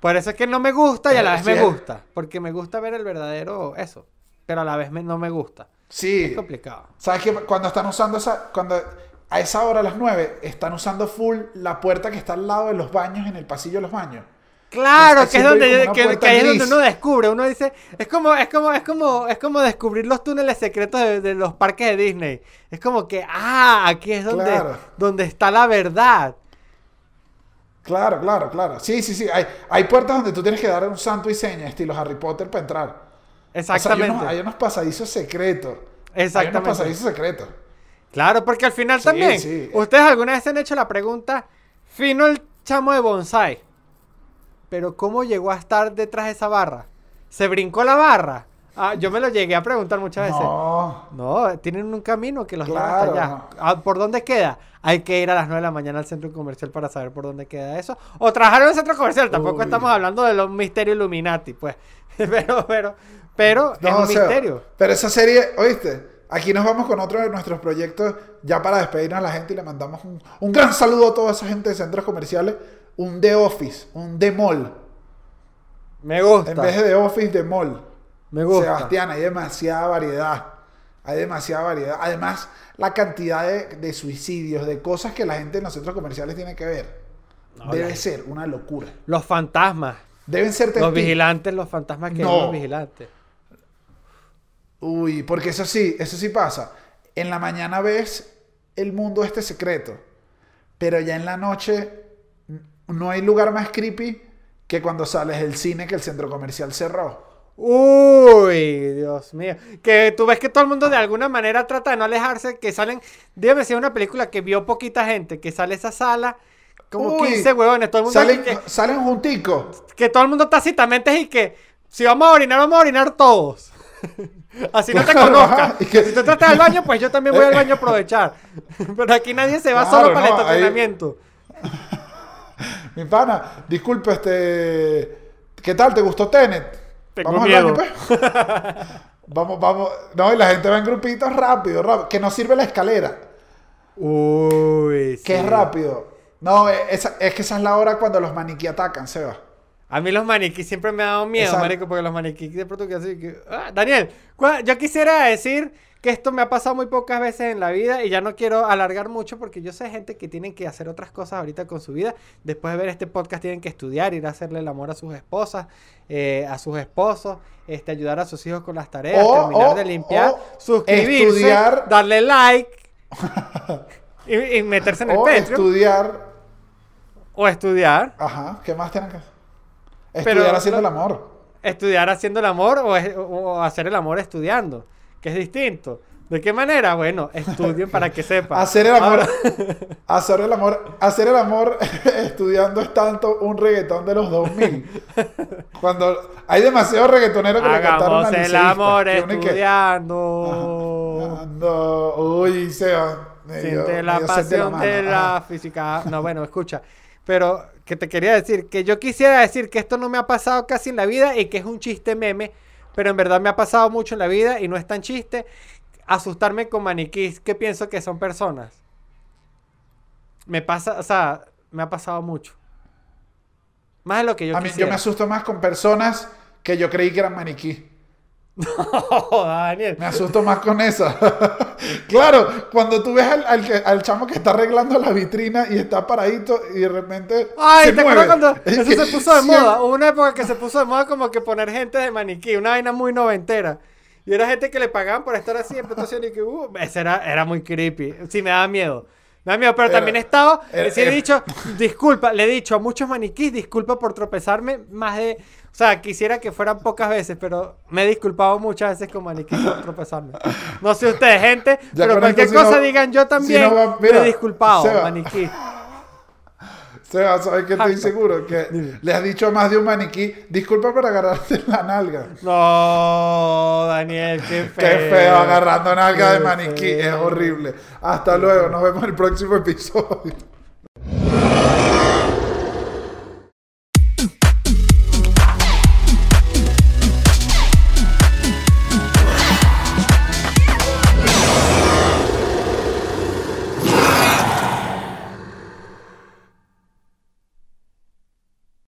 Por eso es que no me gusta y a la vez me gusta, porque me gusta ver el verdadero eso, pero a la vez me- no me gusta. Sí. Es complicado. ¿Sabes qué? Cuando están usando esa. Cuando a esa hora, a las 9, están usando full la puerta que está al lado de los baños, en el pasillo de los baños. Claro, que es hay donde, que, que ahí es donde uno descubre, uno dice, es como, es como, es como, es como descubrir los túneles secretos de, de los parques de Disney. Es como que, ah, aquí es donde, Claro. donde está la verdad. Claro, claro, claro. Sí, sí, sí. Hay, hay puertas donde tú tienes que dar un santo y seña, estilo Harry Potter, para entrar. O sea, hay Exactamente. unos, hay unos pasadizos secretos. Hay Exactamente. unos pasadizos secretos. Claro, porque al final Sí, también, sí. ustedes alguna vez se han hecho la pregunta, fino el chamo de bonsai, pero ¿cómo llegó a estar detrás de esa barra? ¿Se brincó la barra? Ah, yo me lo llegué a preguntar muchas veces. No. No, tienen un camino que los lleva Claro, hasta allá. no. Ah, ¿Por dónde queda? Hay que ir a las 9 de la mañana al centro comercial para saber por dónde queda eso. O trabajar en el centro comercial. Tampoco Uy. estamos hablando de los misterios Illuminati, pues. Pero, pero, pero es No, un o sea, misterio. Pero esa serie, ¿oíste? Aquí nos vamos con otro de nuestros proyectos, ya para despedirnos a la gente y le mandamos un, un gran saludo a toda esa gente de centros comerciales. Un de office, un de mall. Me gusta. En vez de de office, de mall. Me gusta. Sebastián, hay demasiada variedad. Hay demasiada variedad. Además, la cantidad de, de suicidios, de cosas que la gente en los centros comerciales tiene que ver, No, debe la- ser una locura. Los fantasmas. Deben ser Los testigos. vigilantes, los fantasmas que No. son los vigilantes. Uy, porque eso sí, eso sí pasa. En la mañana ves el mundo este secreto, pero ya en la noche no hay lugar más creepy que cuando sales del cine que el centro comercial cerró. Uy, Dios mío. Que tú ves que todo el mundo de alguna manera trata de no alejarse, que salen, dígame si es una película que vio poquita gente, que sale esa sala, como Uy, 15 huevones, todo el mundo Salen, que, salen junticos. que todo el mundo tácitamente y que si vamos a orinar, vamos a orinar todos. Así no te conozcas. Si tú tratas al baño, pues yo también voy al baño a aprovechar. Pero aquí nadie se va Claro, solo para el no, estacionamiento. Mi pana, disculpe, este. ¿Qué tal? ¿Te gustó Tenet? Tengo vamos miedo. al baño, pues. vamos, vamos. No, y la gente va en grupitos rápido, rápido. Que no sirve la escalera. Uy, Que es sí. rápido. No, eh, esa- es que esa es la hora cuando los maniquí atacan, Seba. A mí los maniquís siempre me ha dado miedo, Exacto. marico, porque los maniquís de pronto que así que... Ah, Daniel, ¿cuál- yo quisiera decir que esto me ha pasado muy pocas veces en la vida y ya no quiero alargar mucho porque yo sé gente que tienen que hacer otras cosas ahorita con su vida. Después de ver este podcast tienen que estudiar, ir a hacerle el amor a sus esposas, eh, a sus esposos, este, ayudar a sus hijos con las tareas, terminar de limpiar, suscribirse, estudiar- darle like y, y meterse en el O Patreon estudiar. o estudiar. Ajá, ¿qué más tienen que hacer? Pero- Estudiar haciendo el amor. estudiar haciendo el amor o hacer el amor estudiando, que es distinto. ¿De qué manera? Bueno, estudien para que sepan. Hacer el amor. Hacer el amor. Hacer el amor estudiando es tanto un reggaetón de los 2000. Cuando hay demasiados reggaetoneros que le cantaron Hagamos a el amor estudiando. Ando, uy, Seba. Siente la pasión mano. de la Ajá. física. No, bueno, escucha. Pero que te quería decir que yo quisiera decir que esto no me ha pasado casi en la vida y que es un chiste meme, pero en verdad me ha pasado mucho en la vida y no es tan chiste. Asustarme con maniquís que pienso que son personas. Me pasa, o sea, me ha pasado mucho. Más de lo que yo A mí, yo me asusto más con personas que yo creí que eran maniquí. Oh, Daniel. Me asusto más con eso. claro, cuando tú ves al, al, al chamo que está arreglando la vitrina y está paradito y de repente. Ay, se ¿te mueve. acuerdas cuando Es eso que se puso de siempre- moda? Hubo una época que se puso de moda como que poner gente de maniquí, una vaina muy noventera. Y era gente que le pagaban por estar así en prestación y que, uh, ese era, era muy creepy. Sí, me daba miedo. Me da miedo, pero Era- también he estado, era- sí he era- dicho, disculpa, le he dicho a muchos maniquís, disculpa por tropezarme más de, o sea, quisiera que fueran pocas veces, pero me he disculpado muchas veces con maniquís por tropezarme. No sé ustedes, gente, Ya pero cualquier esto, si cosa no- digan yo si también, no va- me mira, he disculpado, Seba. maniquí. Seba, ¿sabes que estoy seguro? Que Dime. le has dicho a más de un maniquí, disculpa por agarrarte la nalga. No, Daniel, qué feo. Qué feo agarrando nalga de maniquí, es horrible. Hasta luego, nos vemos en el próximo episodio.